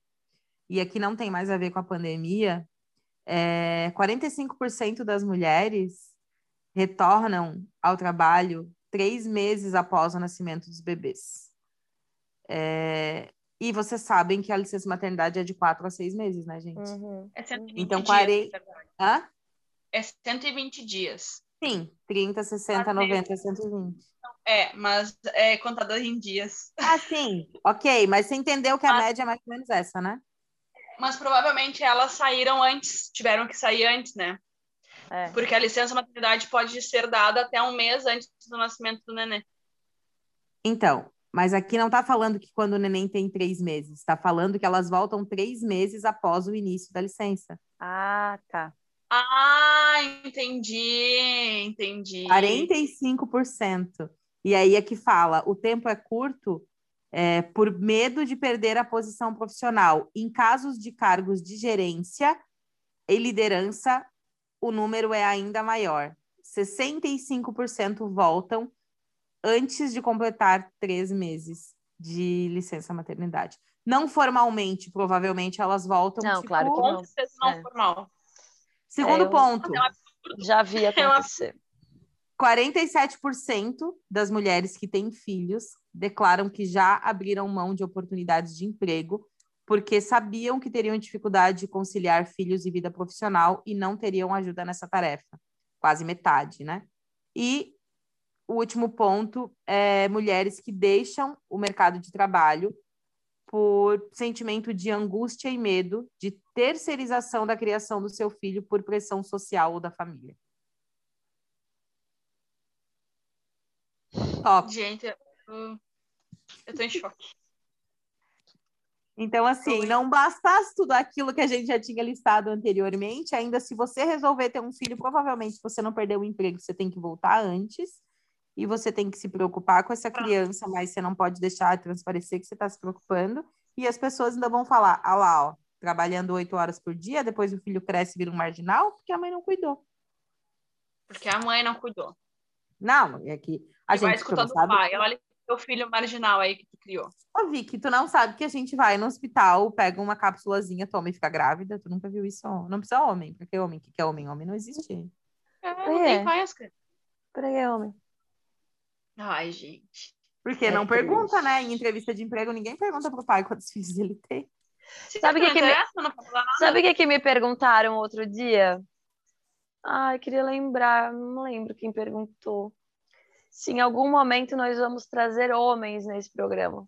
e aqui não tem mais a ver com a pandemia, é, 45% das mulheres retornam ao trabalho três meses após o nascimento dos bebês. É, e vocês sabem que a licença maternidade é de quatro a seis meses, né, gente? Uhum. É 120 então, 40... Hã? É 120 dias. Sim, 30, 60, 90, 120. É, mas é contador em dias. Ah, sim. Ok, mas você entendeu que a mas, média é mais ou menos essa, né? Mas provavelmente elas saíram antes, tiveram que sair antes, né? É. Porque a licença maternidade pode ser dada até um mês antes do nascimento do neném. Então, mas aqui não está falando que quando o neném tem três meses, está falando que elas voltam três meses após o início da licença. Ah, tá. Ah, entendi, entendi. 45%. E aí é que fala, o tempo é curto é, por medo de perder a posição profissional. Em casos de cargos de gerência e liderança, o número é ainda maior. 65% voltam antes de completar três meses de licença maternidade. Não formalmente, provavelmente elas voltam. Não, tipo, claro que não. não é. formal. Segundo é, ponto. Já vi acontecer. 47% das mulheres que têm filhos declaram que já abriram mão de oportunidades de emprego porque sabiam que teriam dificuldade de conciliar filhos e vida profissional e não teriam ajuda nessa tarefa. Quase metade, né? E o último ponto é mulheres que deixam o mercado de trabalho por sentimento de angústia e medo de terceirização da criação do seu filho por pressão social ou da família. Top. Gente, eu, eu tô em choque. Então, assim, não bastasse tudo aquilo que a gente já tinha listado anteriormente, ainda se você resolver ter um filho, provavelmente você não perdeu o emprego, você tem que voltar antes e você tem que se preocupar com essa criança, mas você não pode deixar transparecer que você está se preocupando. E as pessoas ainda vão falar, ah lá, ó, trabalhando oito horas por dia, depois o filho cresce e vira um marginal, porque a mãe não cuidou. Porque a mãe não cuidou. Não, é que a e vai gente escutar não do sabe. pai. Olha o filho marginal aí que tu criou. Ô, Vicky, tu não sabe que a gente vai no hospital, pega uma cápsulazinha, toma e fica grávida? Tu nunca viu isso? Não precisa homem, porque homem, o que que é homem? Homem não existe. É, não É. tem pai, as crianças. Pra que homem? Ai, gente. Porque É não triste. pergunta, né? Em entrevista de emprego, ninguém pergunta pro pai quantos filhos ele tem. Se Sabe o que que me-. Sabe que, que me perguntaram outro dia? Ai, queria lembrar, não lembro quem perguntou. Se em algum momento nós vamos trazer homens nesse programa.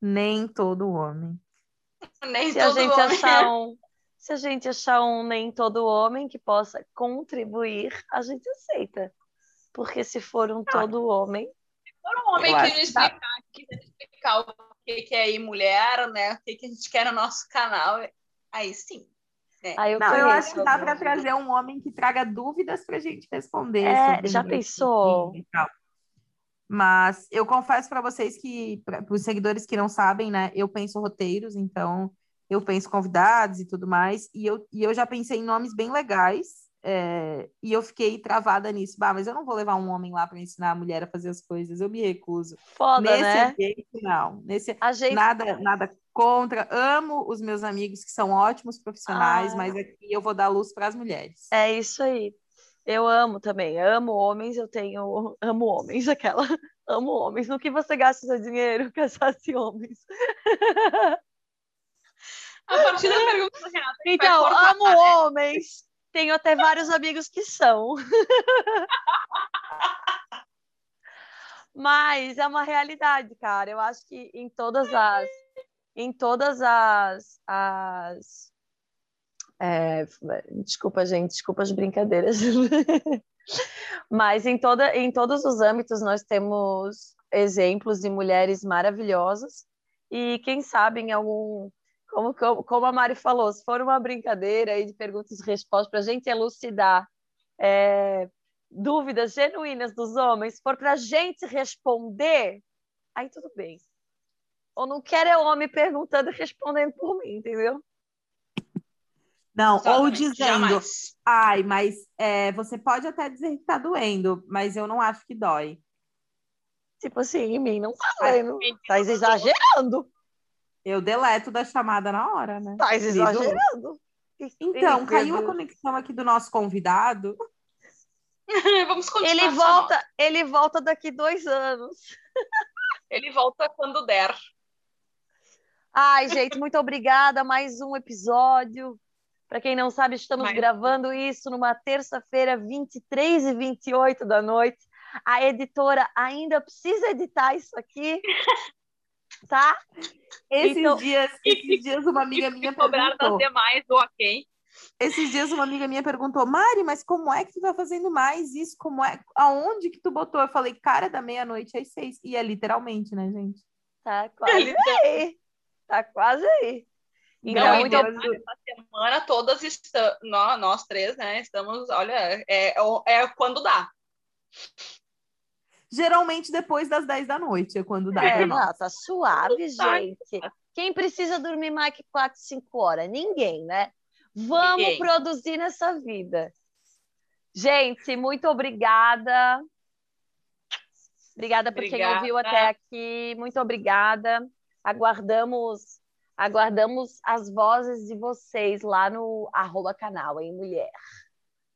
Nem todo homem. Nem Se a todo gente homem. achar um, se a gente achar um nem todo homem que possa contribuir, a gente aceita. Porque se for um todo homem, For um homem que explicar, que quiser explicar o que, que é ir mulher, né? O que, que a gente quer no nosso canal, aí sim. aí eu Não, eu acho que dá para trazer um homem que traga dúvidas para a gente responder. É, já pensou? Mas eu confesso para vocês que, para os seguidores que não sabem, né, eu penso roteiros, então eu penso convidados e tudo mais, e eu, e eu já pensei em nomes bem legais, é, e eu fiquei travada nisso. Bah, mas eu não vou levar um homem lá para ensinar a mulher a fazer as coisas, eu me recuso. Foda, Nesse né? ambiente, não. Nesse, gente Nada, nada contra. Amo os meus amigos que são ótimos profissionais, Ah. mas aqui eu vou dar luz para as mulheres. É isso aí. Eu amo também. Amo homens, eu tenho. Amo homens, aquela. Amo homens. No que você gasta seu dinheiro? Casasse homens. A partir da pergunta do Renato, Então, cortar, amo né? homens. Tenho até vários amigos que são. Mas é uma realidade, cara. Eu acho que em todas as. Em todas as. as é, desculpa, gente, desculpa as brincadeiras. Mas em, toda, em todos os âmbitos nós temos exemplos de mulheres maravilhosas. E quem sabe em algum como, como, como a Mari falou, se for uma brincadeira aí de perguntas e respostas para a gente elucidar é, dúvidas genuínas dos homens, se for para a gente responder, aí tudo bem. Ou não quero é homem perguntando e respondendo por mim, entendeu? Não, ou dizendo, jamais. ai, mas é, você pode até dizer que tá doendo, mas eu não acho que dói. Tipo assim, em mim não tá doendo. Tá exagerando. Eu deleto da chamada na hora, né? Tá exagerando. Então, caiu a conexão aqui do nosso convidado. Vamos continuar. Ele volta, ele volta daqui dois anos. Ele volta quando der. Ai, gente, muito obrigada. Mais um episódio. Para quem não sabe, estamos Mais gravando isso numa terça-feira, 23 e 28 da noite. A editora ainda precisa editar isso aqui, tá? Esses Então- dias, esses dias uma amiga minha cobrar das perguntou. demais do ok. Esses dias uma amiga minha perguntou, Mari, mas como é que tu tá fazendo mais isso? Como é? Aonde que tu botou? Eu falei, cara, da meia-noite às seis. E é literalmente, né, gente? Tá quase aí. Tá quase aí. Então, Não, e detalhe, essa semana todas estamos, nós, nós três, né? Estamos, olha, é, é quando dá. Geralmente depois das 10 da noite é quando dá. É, não, tá suave, gente. Quem precisa dormir mais que 4, 5 horas? Ninguém, né? Vamos Ninguém. produzir nessa vida. Gente, muito obrigada. Obrigada por quem Obrigada. ouviu até aqui. Muito obrigada. Aguardamos aguardamos as vozes de vocês lá no arroba canal, em mulher.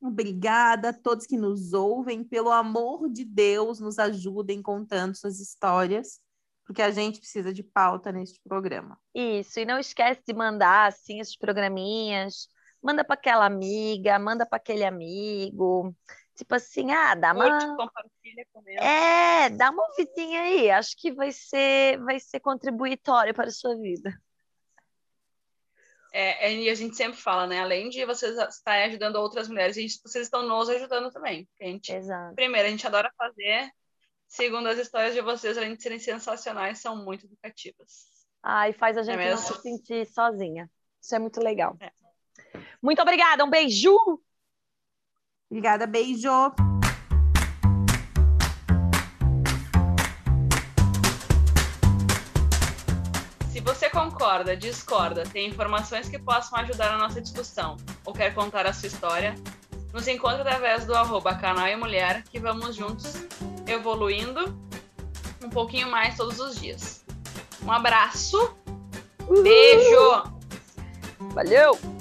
Obrigada a todos que nos ouvem. Pelo amor de Deus, nos ajudem contando suas histórias, porque a gente precisa de pauta neste programa. Isso, e não esquece de mandar assim esses programinhas. Manda para aquela amiga, manda para aquele amigo. Tipo assim, ah, dá uma compartilha. É, dá uma ouvidinha aí. Acho que vai ser vai ser contribuitório para a sua vida. É, é, e a gente sempre fala, né? Além de vocês estarem ajudando outras mulheres, a gente- vocês estão nos ajudando também. A gente, Exato. primeiro, a gente adora fazer. Segundo, as histórias de vocês, além de serem sensacionais, são muito educativas. Ah, e faz a gente não mesmo? se sentir sozinha. Isso é muito legal. É. Muito obrigada, um beijo! Obrigada, beijo! Concorda, discorda, tem informações que possam ajudar a nossa discussão ou quer contar a sua história, nos encontre através do arroba canal e mulher que vamos juntos evoluindo um pouquinho mais todos os dias. Um abraço, Uhul. beijo! Valeu!